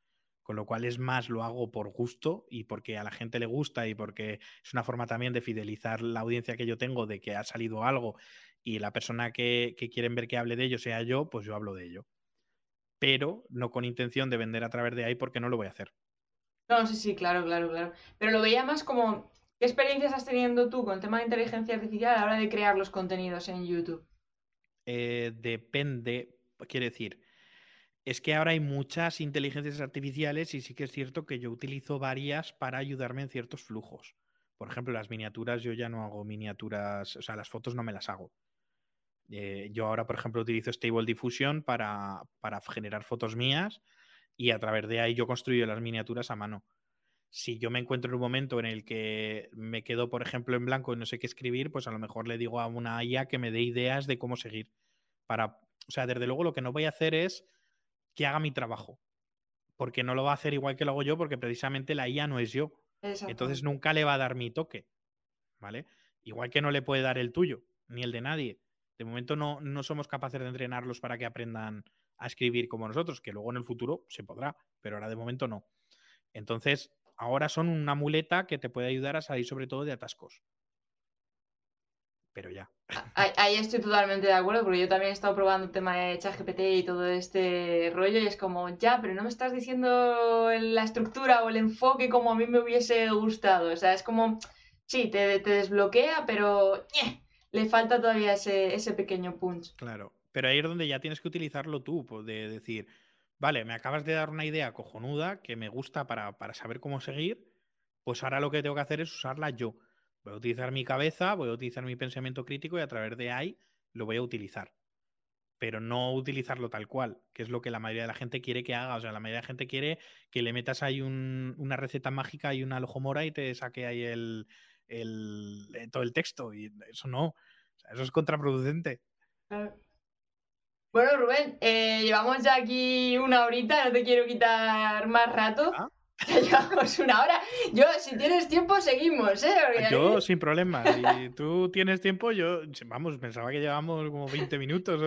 Con lo cual es más lo hago por gusto y porque a la gente le gusta y porque es una forma también de fidelizar la audiencia que yo tengo de que ha salido algo y la persona que, que quieren ver que hable de ello sea yo, pues yo hablo de ello. Pero no con intención de vender a través de ahí porque no lo voy a hacer. No, sí, sí, claro, claro, claro. Pero lo veía más como, ¿qué experiencias has tenido tú con el tema de inteligencia artificial a la hora de crear los contenidos en YouTube? Eh, depende, quiere decir, es que ahora hay muchas inteligencias artificiales y sí que es cierto que yo utilizo varias para ayudarme en ciertos flujos. Por ejemplo, las miniaturas, yo ya no hago miniaturas, o sea, las fotos no me las hago. Eh, yo ahora, por ejemplo, utilizo Stable Diffusion para, para generar fotos mías y a través de ahí yo construyo las miniaturas a mano. Si yo me encuentro en un momento en el que me quedo, por ejemplo, en blanco y no sé qué escribir, pues a lo mejor le digo a una IA que me dé ideas de cómo seguir. Para, o sea, desde luego lo que no voy a hacer es que haga mi trabajo, porque no lo va a hacer igual que lo hago yo, porque precisamente la IA no es yo. Entonces nunca le va a dar mi toque, ¿vale? Igual que no le puede dar el tuyo, ni el de nadie. De momento no, no somos capaces de entrenarlos para que aprendan a escribir como nosotros, que luego en el futuro se podrá, pero ahora de momento no. Entonces, ahora son una muleta que te puede ayudar a salir sobre todo de atascos. Pero ya. Ahí estoy totalmente de acuerdo, porque yo también he estado probando el tema de ChatGPT y todo este rollo, y es como, ya, pero no me estás diciendo la estructura o el enfoque como a mí me hubiese gustado. O sea, es como, sí, te, desbloquea, pero le falta todavía ese, ese pequeño punch. Claro. Pero ahí es donde ya tienes que utilizarlo tú, pues, de decir, vale, me acabas de dar una idea cojonuda que me gusta para, saber cómo seguir, pues ahora lo que tengo que hacer es usarla yo. Voy a utilizar mi cabeza, voy a utilizar mi pensamiento crítico y a través de ahí lo voy a utilizar. Pero no utilizarlo tal cual, que es lo que la mayoría de la gente quiere que haga. O sea, la mayoría de la gente quiere que le metas ahí una receta mágica y una lojomora y te saque ahí el, eh, todo el texto. Y eso no. eso es contraproducente. Bueno, Rubén, eh, llevamos ya aquí una horita, no te quiero quitar más rato. ¿Ah? *laughs* llevamos una hora. Yo, si tienes tiempo, seguimos, ¿eh? yo, sin problema. Si tú tienes tiempo, yo, vamos, pensaba que llevamos como 20 minutos.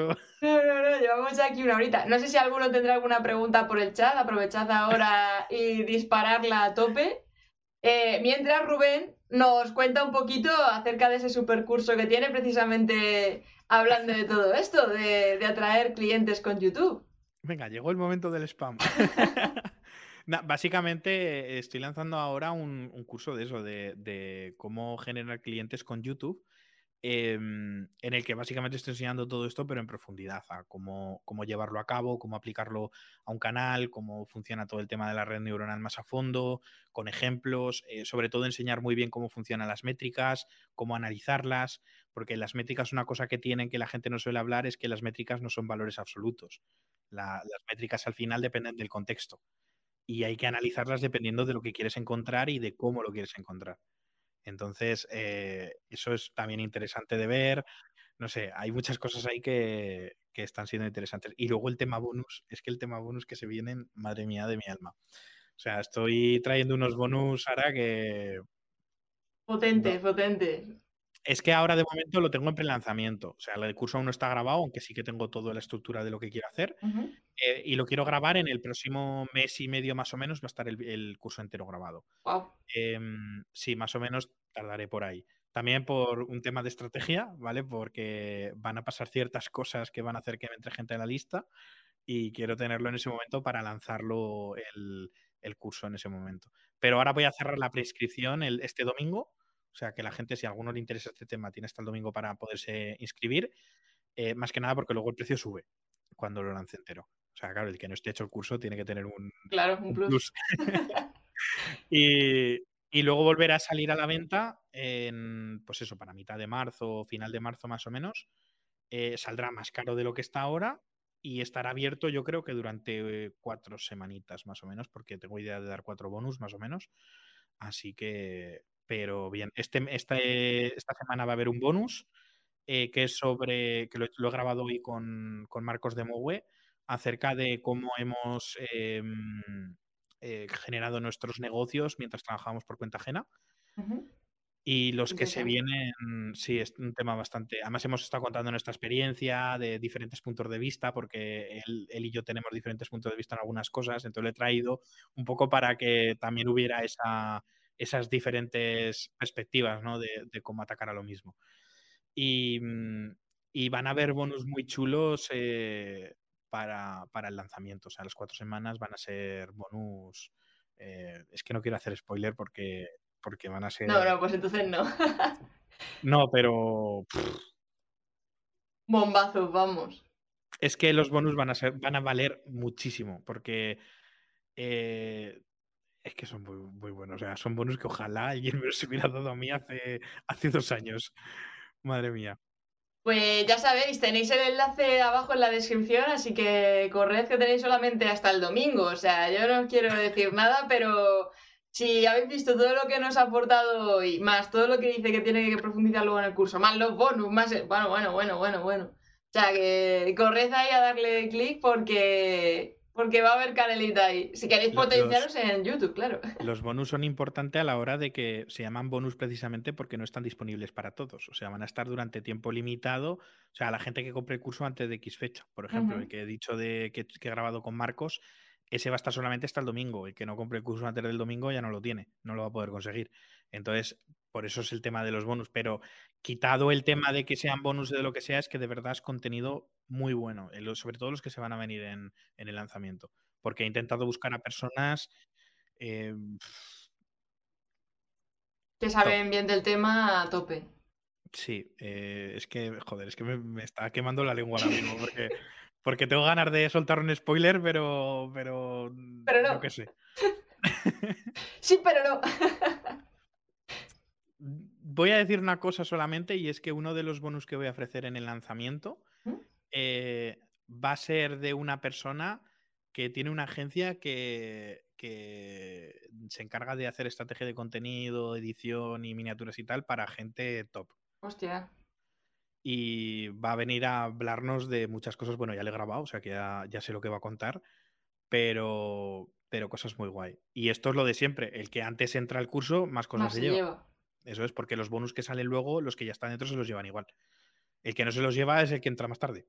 No, no, no, llevamos ya aquí una horita. No sé si alguno tendrá alguna pregunta por el chat. Aprovechad ahora y dispararla a tope. Eh, mientras Rubén nos cuenta un poquito acerca de ese supercurso que tiene precisamente hablando de todo esto, de, atraer clientes con YouTube. Venga, llegó el momento del spam. *laughs* básicamente estoy lanzando ahora un, curso de eso, de, cómo generar clientes con YouTube, em, en el que básicamente estoy enseñando todo esto, pero en profundidad, a cómo, cómo, llevarlo a cabo, cómo aplicarlo a un canal, cómo funciona todo el tema de la red neuronal más a fondo, con ejemplos, eh, sobre todo enseñar muy bien cómo funcionan las métricas, cómo analizarlas, porque las métricas, una cosa que tienen que la gente no suele hablar es que las métricas no son valores absolutos. las métricas al final dependen del contexto y hay que analizarlas dependiendo de lo que quieres encontrar y de cómo lo quieres encontrar. Entonces, eh, eso es también interesante de ver. No sé, hay muchas cosas ahí que, que, están siendo interesantes. Y luego el tema bonus, es que el tema bonus que se vienen, madre mía de mi alma. O sea, estoy trayendo unos bonus ahora que... Potente, potente. Es que ahora de momento lo tengo en pre-lanzamiento. O sea, el curso aún no está grabado, aunque sí que tengo toda la estructura de lo que quiero hacer. Eh, y lo quiero grabar en el próximo mes y medio más o menos, va a estar el, curso entero grabado. Em, sí, más o menos tardaré por ahí. También por un tema de estrategia, ¿vale? Porque van a pasar ciertas cosas que van a hacer que me entre gente en la lista y quiero tenerlo en ese momento para lanzarlo el, curso en ese momento. Pero ahora voy a cerrar la prescripción el, este domingo o sea, que la gente, si a alguno le interesa este tema, tiene hasta el domingo para poderse inscribir. Eh, más que nada porque luego el precio sube cuando lo lance entero. O sea, claro, el que no esté hecho el curso tiene que tener un, claro, un, plus. *laughs* y, luego volverá a salir a la venta en, pues eso, para mitad de marzo, final de marzo más o menos. Eh, saldrá más caro de lo que está ahora y estará abierto yo creo que durante cuatro semanitas más o menos, porque tengo idea de dar cuatro bonus más o menos. Así que pero bien, este, este, esta semana va a haber un bonus eh, que es sobre, que lo, he grabado hoy con, Marcos de Mowe, acerca de cómo hemos em, eh, generado nuestros negocios mientras trabajamos por cuenta ajena. Y los que se vienen, sí, es un tema bastante. Además, hemos estado contando nuestra experiencia de diferentes puntos de vista, porque él, él, y yo tenemos diferentes puntos de vista en algunas cosas. Entonces, le he traído un poco para que también hubiera esa, esas diferentes perspectivas ¿no? de, cómo atacar a lo mismo. Mm, y, van a haber bonus muy chulos eh, para, el lanzamiento. O sea, las cuatro semanas van a ser bonus. Eh, es que no quiero hacer spoiler porque, porque van a ser. No, no, pues entonces no. *laughs* no, pero. Bombazos, vamos. Es que los bonus van a ser, van a valer muchísimo. Porque eh, es que son muy, muy buenos. O sea, son bonus que ojalá alguien me los hubiera dado a mí hace, hace dos años. Madre mía. Pues ya sabéis, tenéis el enlace abajo en la descripción, así que corred que tenéis solamente hasta el domingo. O sea, yo no quiero decir *laughs* nada, pero si habéis visto todo lo que nos ha aportado hoy, más todo lo que dice que tiene que profundizar luego en el curso, más los bonus, más... Bueno, bueno, bueno, bueno, bueno. O sea, que corred ahí a darle clic porque porque va a haber canelita ahí. Si queréis potenciaros en YouTube, claro. Los bonus son importantes a la hora de que se llaman bonus precisamente porque no están disponibles para todos. O sea, van a estar durante tiempo limitado. O sea, la gente que compre el curso antes de X fecha, por ejemplo, el que he dicho de que, he grabado con Marcos, ese va a estar solamente hasta el domingo. El que no compre el curso antes del domingo ya no lo tiene, no lo va a poder conseguir. Entonces, por eso es el tema de los bonus. Pero quitado el tema de que sean bonus de lo que sea, es que de verdad es contenido muy bueno, sobre todo los que se van a venir en, el lanzamiento, porque he intentado buscar a personas eh, que saben bien del tema a tope. Sí, eh, es que, joder, es que me, está quemando la lengua ahora mismo, porque, *laughs* porque tengo ganas de soltar un spoiler, pero, pero, pero no. Yo qué sé. *laughs* sí, pero no. *laughs* voy a decir una cosa solamente y es que uno de los bonus que voy a ofrecer en el lanzamiento ¿Mm? Eh, va a ser de una persona que tiene una agencia que, se encarga de hacer estrategia de contenido, edición y miniaturas y tal para gente top. Hostia. Y va a venir a hablarnos de muchas cosas. Bueno, ya le he grabado, o sea que ya, sé lo que va a contar, pero, pero cosas muy guay. Y esto es lo de siempre. El que antes entra al curso, más cosas se, lleva. Eso es porque los bonus que salen luego, los que ya están dentro se los llevan igual. El que no se los lleva es el que entra más tarde.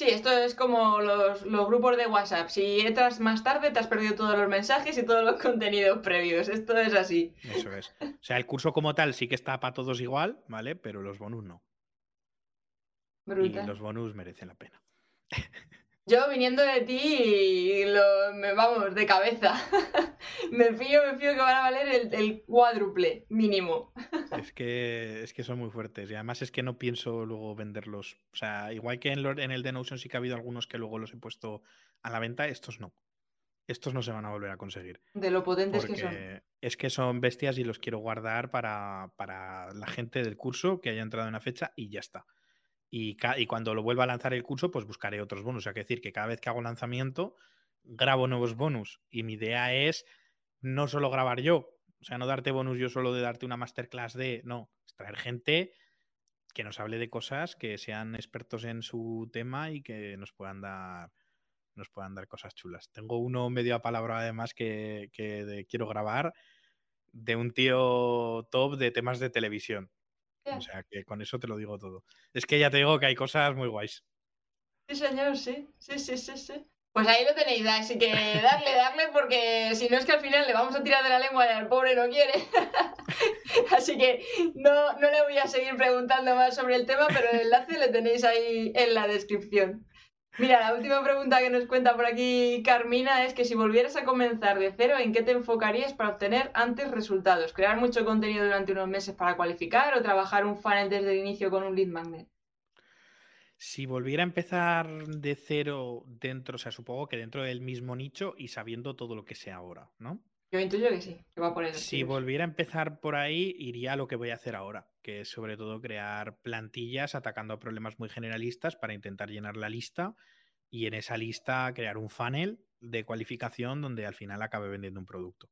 Sí, esto es como los, grupos de WhatsApp. Si entras más tarde, te has perdido todos los mensajes y todos los contenidos previos. Esto es así. Eso es. O sea, el curso como tal sí que está para todos igual, ¿vale? Pero los bonus no. Y los bonus merecen la pena. *laughs* Yo viniendo de ti, lo, me, vamos, de cabeza. *laughs* me fío, me fío que van a valer el, cuádruple mínimo. es, que, es que son muy fuertes y además es que no pienso luego venderlos. O sea, igual que en, en el de Notion sí que ha habido algunos que luego los he puesto a la venta, estos no. estos no se van a volver a conseguir. De lo potentes que son. Es que son bestias y los quiero guardar para, para, la gente del curso que haya entrado en una fecha y ya está. Y, cuando lo vuelva a lanzar el curso, pues buscaré otros bonus. O sea, que decir que cada vez que hago lanzamiento, grabo nuevos bonus. Y mi idea es no solo grabar yo, o sea, no darte bonus yo solo de darte una masterclass de, no, traer gente que nos hable de cosas, que sean expertos en su tema y que nos puedan dar nos puedan dar cosas chulas. Tengo uno medio a palabra además que, quiero grabar de un tío top de temas de televisión. O sea que con eso te lo digo todo. Es que ya te digo que hay cosas muy guays. Sí, señor, sí. Sí, sí, sí, sí. Pues ahí lo tenéis, así que darle, darle, porque si no es que al final le vamos a tirar de la lengua y al pobre no quiere. *laughs* así que no, no le voy a seguir preguntando más sobre el tema, pero el enlace le tenéis ahí en la descripción. Mira, la última pregunta que nos cuenta por aquí Carmina es que si volvieras a comenzar de cero, ¿en qué te enfocarías para obtener antes resultados? ¿Crear mucho contenido durante unos meses para cualificar o trabajar un funnel desde el inicio con un lead magnet? Si volviera a empezar de cero dentro, o sea, supongo que dentro del mismo nicho y sabiendo todo lo que sé ahora, ¿no? Yo intuyo que sí, que va por ahí. Si volviera a empezar por ahí, iría a lo que voy a hacer ahora, que es sobre todo crear plantillas atacando a problemas muy generalistas para intentar llenar la lista y en esa lista crear un funnel de cualificación donde al final acabe vendiendo un producto.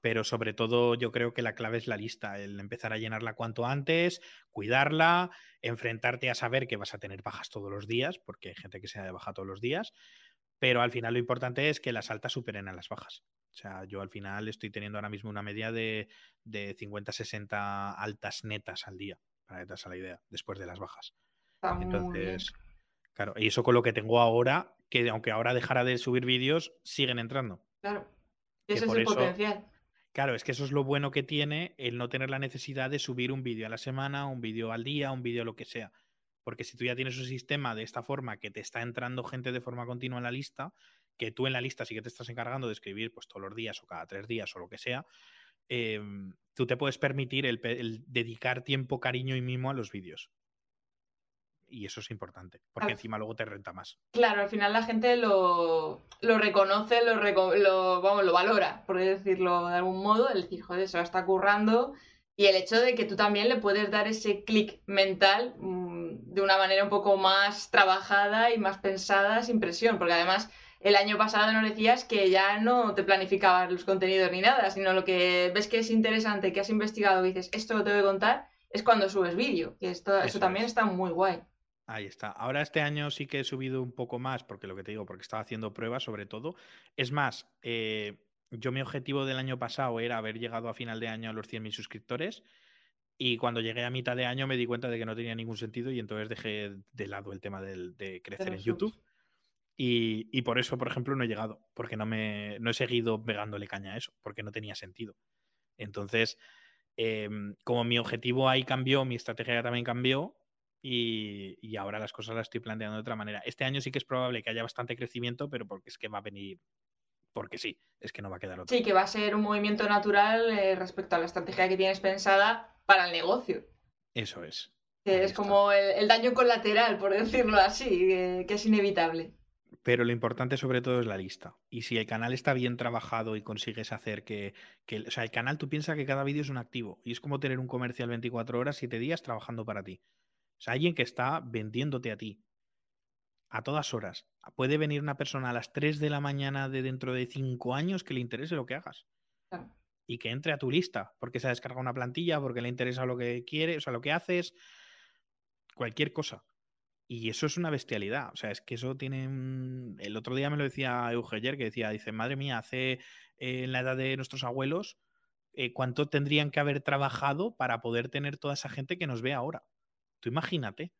Pero sobre todo yo creo que la clave es la lista, el empezar a llenarla cuanto antes, cuidarla, enfrentarte a saber que vas a tener bajas todos los días, porque hay gente que se da de baja todos los días, pero al final lo importante es que las altas superen a las bajas. O sea, yo al final estoy teniendo ahora mismo una media de, de 50-60 altas netas al día, para que te la idea, después de las bajas. Entonces, claro, y eso con lo que tengo ahora, que aunque ahora dejara de subir vídeos, siguen entrando. Claro, ese es el potencial. Claro, es que eso es lo bueno que tiene el no tener la necesidad de subir un vídeo a la semana, un vídeo al día, un vídeo lo que sea. Porque si tú ya tienes un sistema de esta forma que te está entrando gente de forma continua en la lista, que tú en la lista sí que te estás encargando de escribir pues todos los días o cada tres días o lo que sea, em, tú te puedes permitir el, dedicar tiempo, cariño y mimo a los vídeos. Y eso es importante, porque encima luego te renta más. Claro, al final la gente lo, reconoce, lo, lo, vamos, lo valora, por decirlo de algún modo, el decir, joder, se lo está currando. Y el hecho de que tú también le puedes dar ese clic mental mm, de una manera un poco más trabajada y más pensada, sin presión, porque además el año pasado nos decías que ya no te planificabas los contenidos ni nada, sino lo que ves que es interesante, que has investigado y dices, esto lo tengo que contar, es cuando subes vídeo. Esto, eso, también está muy guay. Ahí está. Ahora este año sí que he subido un poco más, porque lo que te digo, porque estaba haciendo pruebas sobre todo. Es más, eh, yo mi objetivo del año pasado era haber llegado a final de año a los 100.000 suscriptores. Y cuando llegué a mitad de año me di cuenta de que no tenía ningún sentido y entonces dejé de lado el tema de crecer en YouTube. Y, por eso, por ejemplo, no he llegado, porque no, me, no he seguido pegándole caña a eso, porque no tenía sentido. Entonces, em, como mi objetivo ahí cambió, mi estrategia también cambió y, ahora las cosas las estoy planteando de otra manera. Este año sí que es probable que haya bastante crecimiento, pero porque es que va a venir, porque sí, es que no va a quedar otro. Sí, que va a ser un movimiento natural eh, respecto a la estrategia que tienes pensada para el negocio. Eso es. Que es como el, daño colateral, por *laughs* decirlo así, que es inevitable. Pero lo importante sobre todo es la lista. Y si el canal está bien trabajado y consigues hacer que, o sea, el canal tú piensas que cada vídeo es un activo y es como tener un comercial 24 horas, 7 días trabajando para ti. O sea, alguien que está vendiéndote a ti a todas horas. Puede venir una persona a las 3 de la mañana de dentro de 5 años que le interese lo que hagas. Y que entre a tu lista, porque se ha descargado una plantilla, porque le interesa lo que quiere, o sea, lo que haces, cualquier cosa. Y eso es una bestialidad. O sea, es que eso tiene. El otro día me lo decía Eugeyer, que decía: dice, madre mía, hace eh, en la edad de nuestros abuelos, eh, ¿cuánto tendrían que haber trabajado para poder tener toda esa gente que nos ve ahora? Tú imagínate.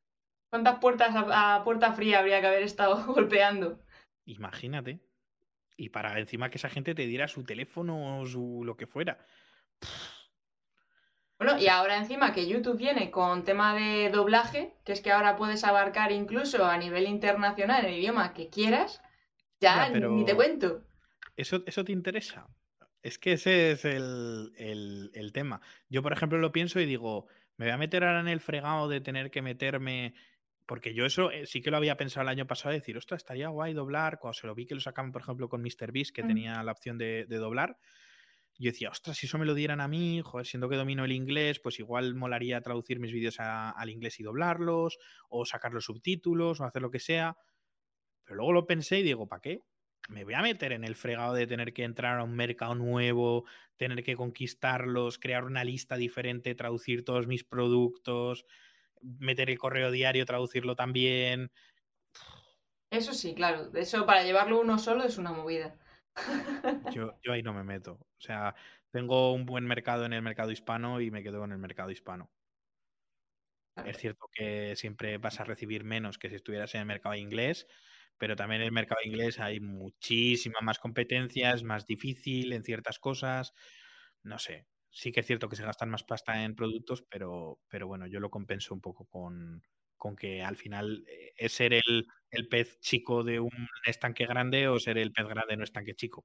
¿Cuántas puertas a, puerta fría habría que haber estado *laughs* golpeando? Imagínate. Y para encima que esa gente te diera su teléfono o su lo que fuera. Bueno, y ahora encima que YouTube viene con tema de doblaje, que es que ahora puedes abarcar incluso a nivel internacional el idioma que quieras, ya, ni te cuento. ¿Eso, ¿Eso te interesa? Es que ese es el, el, tema. Yo, por ejemplo, lo pienso y digo, me voy a meter ahora en el fregado de tener que meterme Porque yo eso eh, sí que lo había pensado el año pasado, decir, ostras, estaría guay doblar. Cuando se lo vi que lo sacaban, por ejemplo, con MrBeast, que Mm. tenía la opción de, de doblar, yo decía, ostras, si eso me lo dieran a mí, joder, siendo que domino el inglés, pues igual molaría traducir mis vídeos al inglés y doblarlos, o sacar los subtítulos, o hacer lo que sea. Pero luego lo pensé y digo, ¿para qué? Me voy a meter en el fregado de tener que entrar a un mercado nuevo, tener que conquistarlos, crear una lista diferente, traducir todos mis productos, meter el correo diario, traducirlo también. Eso sí, claro. Eso para llevarlo uno solo es una movida. Yo, yo ahí no me meto. O sea, tengo un buen mercado en el mercado hispano y me quedo en el mercado hispano. Claro. Es cierto que siempre vas a recibir menos que si estuvieras en el mercado inglés, pero también en el mercado inglés hay muchísima más competencia, es más difícil en ciertas cosas. No sé, sí que es cierto que se gastan más pasta en productos, pero, pero bueno, yo lo compenso un poco con, con que al final eh, es ser el, el pez chico de un estanque grande o ser el pez grande de un estanque chico,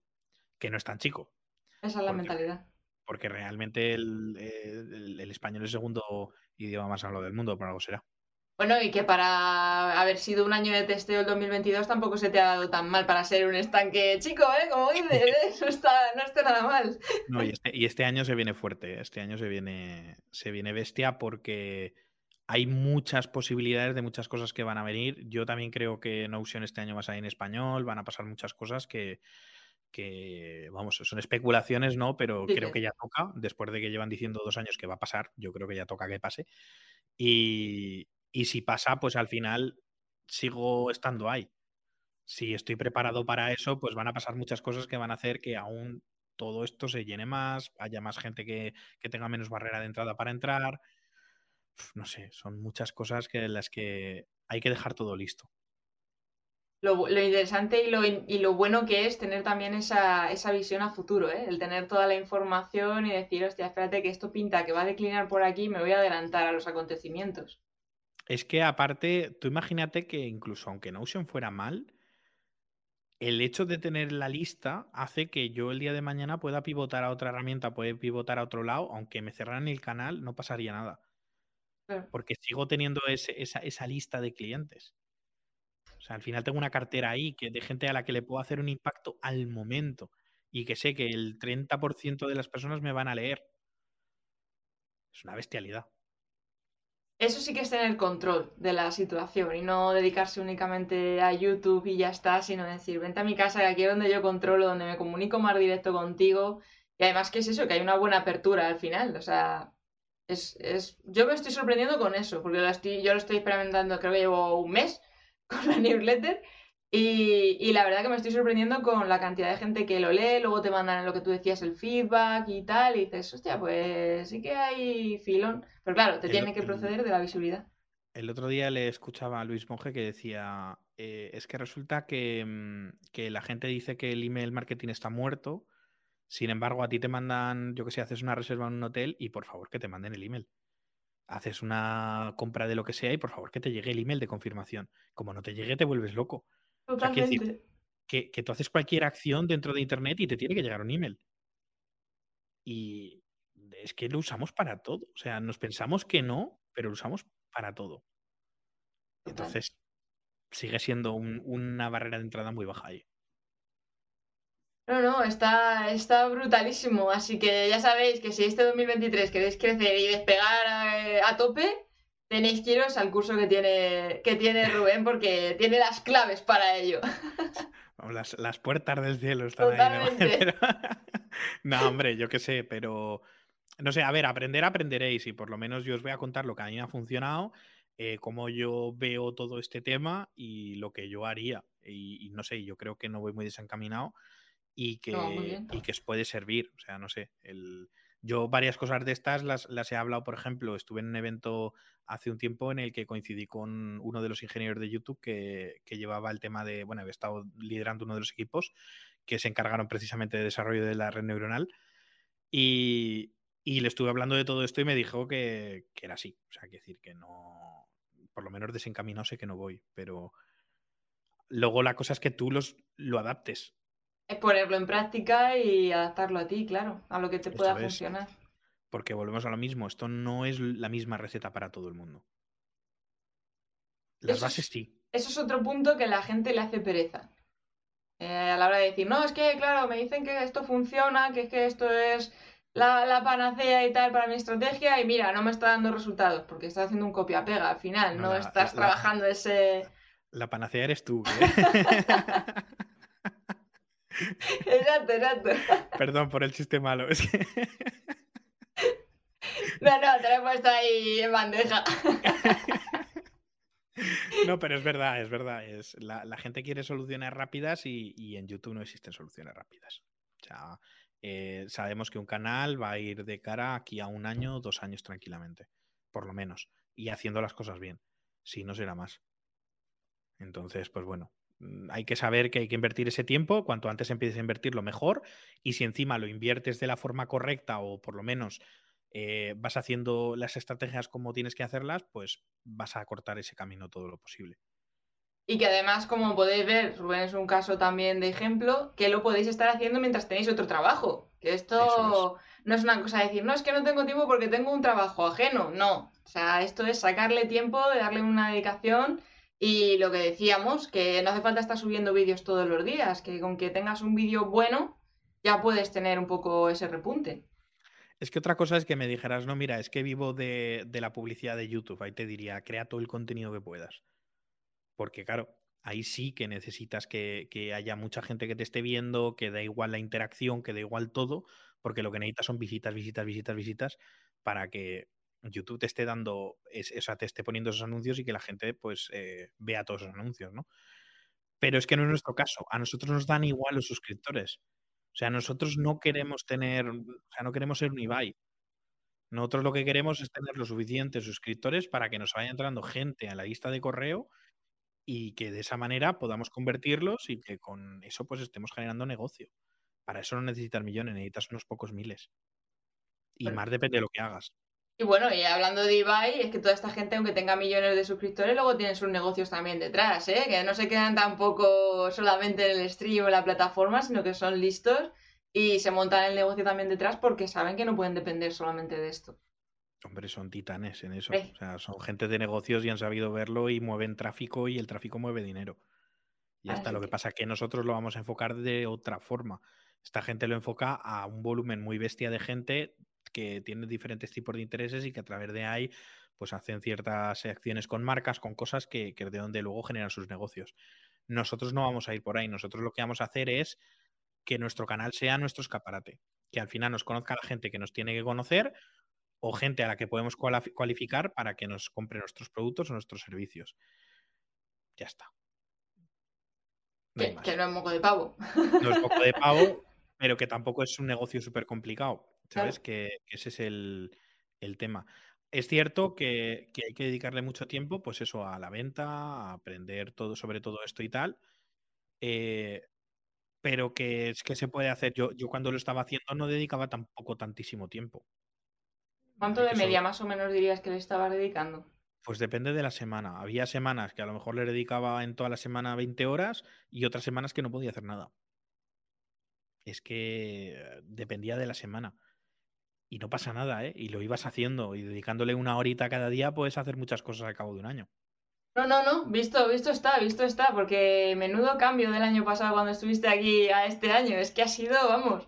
que no es tan chico, Esa es la Porque- mentalidad. porque realmente el, el- el español es el segundo idioma más hablado del mundo, por algo será. Bueno, y que para haber sido un año de testeo el 2022 tampoco se te ha dado tan mal para ser un estanque chico, ¿eh? Como dices, ¿eh? *laughs* No está, no está nada mal. No, y este, y este año se viene fuerte, este año se viene, se viene bestia porque hay muchas posibilidades de muchas cosas que van a venir. Yo también creo que Notion este año va a salir en español, van a pasar muchas cosas que, que vamos, son especulaciones, ¿no? Pero Sí, creo que- que ya toca, después de que llevan diciendo dos años que va a pasar, yo creo que ya toca que pase. Y, y si pasa, pues al final sigo estando ahí. Si estoy preparado para eso, pues van a pasar muchas cosas que van a hacer que aún todo esto se llene más, haya más gente que, que tenga menos barrera de entrada para entrar. No sé, son muchas cosas que en las que hay que dejar todo listo. Lo, interesante y lo, y lo bueno que es tener también esa, esa visión a futuro, ¿eh? El tener toda la información y decir, hostia, espérate que esto pinta, que va a declinar por aquí, me voy a adelantar a los acontecimientos. Es que aparte, tú imagínate que incluso aunque Notion fuera mal, el hecho de tener la lista hace que yo el día de mañana pueda pivotar a otra herramienta, puede pivotar a otro lado, aunque me cerraran el canal, no pasaría nada. Claro. porque sigo teniendo ese- esa, esa lista de clientes. O sea, al final tengo una cartera ahí que de gente a la que le puedo hacer un impacto al momento y que sé que el 30% de las personas me van a leer. Es una bestialidad. Eso sí que es tener control de la situación y no dedicarse únicamente a YouTube y ya está, sino decir, vente a mi casa, que aquí es donde yo controlo, donde me comunico más directo contigo. Y además que es eso, que hay una buena apertura al final. O sea, es, es... yo me estoy sorprendiendo con eso, porque lo estoy, yo lo estoy experimentando, creo que llevo un mes *laughs* con la newsletter. Y, y la verdad que me estoy sorprendiendo con la cantidad de gente que lo lee, luego te mandan lo que tú decías, el feedback y tal, y dices, hostia, pues sí que hay filón. Pero claro, te El- tiene que el- proceder de la visibilidad. El otro día le escuchaba a Luis Monge que decía, eh, es que resulta que, mm, que la gente dice que el email marketing está muerto, sin embargo a ti te mandan, yo que sé, haces una reserva en un hotel y por favor que te manden el email. Haces una compra de lo que sea y por favor que te llegue el email de confirmación. Como no te llegue te vuelves loco. O sea, decir, Totalmente. que, que tú haces cualquier acción dentro de Internet y te tiene que llegar un email. Y es que lo usamos para todo. O sea, nos pensamos que no, pero lo usamos para todo. Entonces, sigue siendo un- una barrera de entrada muy baja ahí. No, no, está, está brutalísimo. Así que ya sabéis que si este 2023 queréis crecer y despegar eh, a, tope, tenéis que iros al curso que tiene, que tiene Rubén porque tiene las claves para ello. *laughs* Las, las puertas del cielo están ahí. ¿no? Totalmente. *laughs* Pero- no, hombre, yo qué sé, pero no sé, a ver, aprender aprenderéis y por lo menos yo os voy a contar lo que a mí me ha funcionado, eh, cómo yo veo todo este tema y lo que yo haría. Y, y no sé, yo creo que no voy muy desencaminado y que, No, y que os puede servir. O sea, no sé, el, yo varias cosas de estas las, las he hablado, por ejemplo, estuve en un evento hace un tiempo en el que coincidí con uno de los ingenieros de YouTube que, que llevaba el tema de, bueno, había estado liderando uno de los equipos que se encargaron precisamente de desarrollo de la red neuronal y, y le estuve hablando de todo esto y me dijo que, que era así. O sea, que decir que no, por lo menos desencaminado sé que no voy, pero luego la cosa es que tú los, lo adaptes. Es ponerlo en práctica y adaptarlo a ti, claro, a lo que te pueda funcionar. Porque volvemos a lo mismo, esto no es la misma receta para todo el mundo. Las Eso bases es- sí. Eso es otro punto que la gente le hace pereza. Eh, a la hora de decir, no, es que, claro, me dicen que esto funciona, que es que esto es la, la panacea y tal para mi estrategia, y mira, no me está dando resultados, porque estás haciendo un copia-pega al final, No, no la- estás la- trabajando ese... La panacea eres tú. ¿eh? *laughs* *laughs* Exacto, exacto. *laughs* Perdón por el chiste malo. Es que... No, no, te lo he puesto ahí en bandeja. *laughs* No, pero es verdad, es verdad. Es, la, la gente quiere soluciones rápidas y, y en YouTube no existen soluciones rápidas. O sea, eh, sabemos que un canal va a ir de cara aquí a un año, dos años tranquilamente, por lo menos, y haciendo las cosas bien. Si no será más. Entonces, pues bueno, hay que saber que hay que invertir ese tiempo, cuanto antes empieces a invertirlo mejor, y si encima lo inviertes de la forma correcta o por lo menos eh, vas haciendo las estrategias como tienes que hacerlas, pues vas a cortar ese camino todo lo posible. Y que además, como podéis ver, Rubén es un caso también de ejemplo, que lo podéis estar haciendo mientras tenéis otro trabajo. Que esto no es una cosa de decir, no, es que no tengo tiempo porque tengo un trabajo ajeno. No. O sea, esto es sacarle tiempo, darle una dedicación. Y lo que decíamos, que no hace falta estar subiendo vídeos todos los días, que con que tengas un vídeo bueno, ya puedes tener un poco ese repunte. Es que otra cosa es que me dijeras, no, mira, es que vivo de, de la publicidad de YouTube. Ahí te diría, crea todo el contenido que puedas. Porque claro, ahí sí que necesitas que, que haya mucha gente que te esté viendo, que da igual la interacción, que da igual todo, porque lo que necesitas son visitas, visitas, visitas, visitas, para que YouTube te esté dando, es, o sea, te esté poniendo esos anuncios y que la gente pues eh, vea todos esos anuncios, ¿no? Pero es que no es nuestro caso. A nosotros nos dan igual los suscriptores. O sea, nosotros no queremos tener, o sea, no queremos ser un Ibai. Nosotros lo que queremos es tener los suficientes suscriptores para que nos vaya entrando gente a la lista de correo y que de esa manera podamos convertirlos y que con eso pues estemos generando negocio. Para eso no necesitas millones, necesitas unos pocos miles. Y más depende de lo que hagas. Y bueno, y hablando de Ibai, es que toda esta gente, aunque tenga millones de suscriptores, luego tienen sus negocios también detrás, ¿eh? Que no se quedan tampoco solamente en el stream o en la plataforma, sino que son listos y se montan el negocio también detrás porque saben que no pueden depender solamente de esto. Hombre, son titanes en eso. O sea, son gente de negocios y han sabido verlo y mueven tráfico y el tráfico mueve dinero. Y hasta Así lo que que- pasa es que nosotros lo vamos a enfocar de otra forma. Esta gente lo enfoca a un volumen muy bestia de gente que tiene diferentes tipos de intereses y que a través de ahí pues hacen ciertas acciones con marcas, con cosas que, que de donde luego generan sus negocios. Nosotros no vamos a ir por ahí. Nosotros lo que vamos a hacer es que nuestro canal sea nuestro escaparate. Que al final nos conozca la gente que nos tiene que conocer o gente a la que podemos cualificar para que nos compre nuestros productos o nuestros servicios. Ya está. No Que, que no es moco de pavo. No es poco de *laughs* pavo, pero que tampoco es un negocio súper complicado. ¿Sabes? Claro. Que, que ese es el, el tema. Es cierto que, que hay que dedicarle mucho tiempo, pues eso, a la venta, a aprender todo sobre todo esto y tal. eh, pero que es que se puede hacer. Yo, yo cuando lo estaba haciendo no dedicaba tampoco tantísimo tiempo. ¿Cuánto de media más o menos dirías que le estabas dedicando? Pues depende de la semana. Había semanas que a lo mejor le dedicaba en toda la semana 20 horas y otras semanas que no podía hacer nada. Es que eh, dependía de la semana. Y no pasa nada, ¿eh? Y lo ibas haciendo y dedicándole una horita cada día puedes hacer muchas cosas al cabo de un año. No, no, no, visto, visto está, visto está, porque menudo cambio del año pasado cuando estuviste aquí a este año. Es que ha sido, vamos,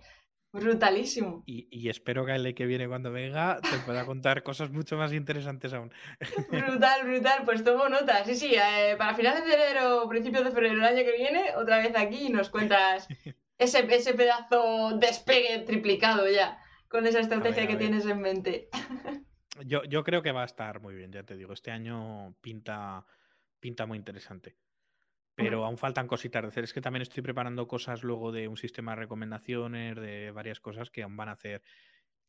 brutalísimo. Y, y espero que el que viene cuando venga te pueda contar cosas mucho más interesantes aún. *laughs* Brutal, brutal, pues tomo nota. Sí, sí, eh, para finales de enero o principios de febrero el año que viene, otra vez aquí y nos cuentas *laughs* ese, ese pedazo despegue triplicado ya, con esa estrategia a que ver. tienes en mente. Yo, yo creo que va a estar muy bien, ya te digo. Este año pinta, pinta muy interesante. Pero aún faltan cositas de hacer. Es que también estoy preparando cosas luego de un sistema de recomendaciones, de varias cosas que aún van a hacer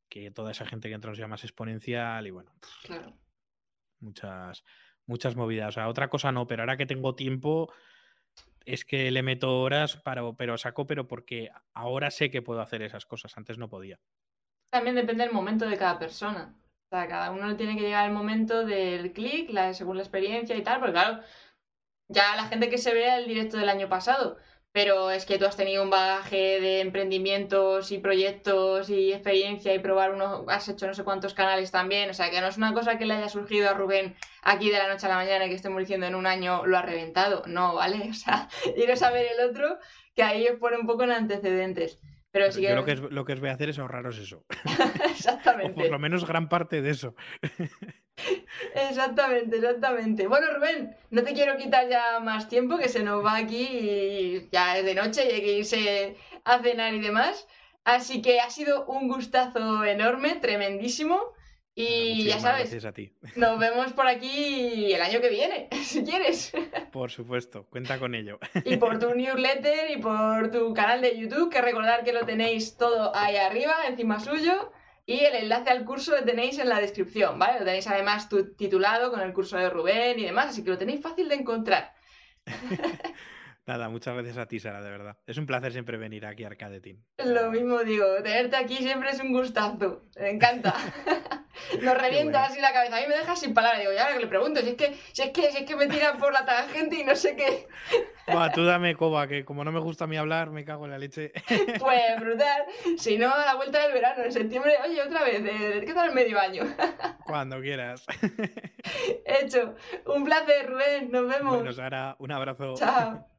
que toda esa gente que entra sea más exponencial y bueno, Claro. muchas, muchas movidas. O sea, otra cosa no, pero ahora que tengo tiempo es que le meto horas, para, pero saco, pero porque ahora sé que puedo hacer esas cosas. Antes no podía. También depende del momento de cada persona. O sea, cada uno le tiene que llegar el momento del clic, la, según la experiencia y tal, porque claro, ya la gente que se vea el directo del año pasado, pero es que tú has tenido un bagaje de emprendimientos y proyectos y experiencia y probar uno, has hecho no sé cuántos canales también, o sea que no es una cosa que le haya surgido a Rubén aquí de la noche a la mañana y que estemos diciendo en un año lo ha reventado, no, ¿vale? *laughs* O sea, iros a ver el otro, que ahí os pone un poco en antecedentes. Pero sí que... Yo lo que, es, lo que os voy a hacer es ahorraros eso. Exactamente. *laughs* o por lo menos gran parte de eso. Exactamente, exactamente. Bueno, Rubén, no te quiero quitar ya más tiempo, que se nos va aquí y ya es de noche y hay que irse a cenar y demás. Así que ha sido un gustazo enorme, tremendísimo. Y ya sabes, gracias a ti. *laughs* nos vemos por aquí el año que viene, *laughs* si quieres. Por supuesto, cuenta con ello. Y por tu *laughs* newsletter y por tu canal de YouTube, que recordar que lo tenéis todo ahí arriba, encima suyo. Y el enlace al curso lo tenéis en la descripción, ¿vale? Lo tenéis además titulado con el curso de Rubén y demás, así que lo tenéis fácil de encontrar. Nada, muchas gracias a ti, Sara, de verdad. Es un placer siempre venir aquí a Arcade Team. Lo mismo digo, tenerte aquí siempre es un gustazo. Me encanta. *laughs* *laughs* Nos revienta así la cabeza. A mí me deja sin palabras. Digo, ya que le pregunto, si es que, si es que, si es que me tiran por la tangente y no sé qué. *laughs* Buah, tú dame coba, que como no me gusta a mí hablar, me cago en la leche. Pues brutal. Si no, a la vuelta del verano, en septiembre, oye, otra vez, ¿qué tal el medio año? Cuando quieras. Hecho. Un placer, Rubén. Nos vemos. Bueno, Sara, un abrazo. Chao.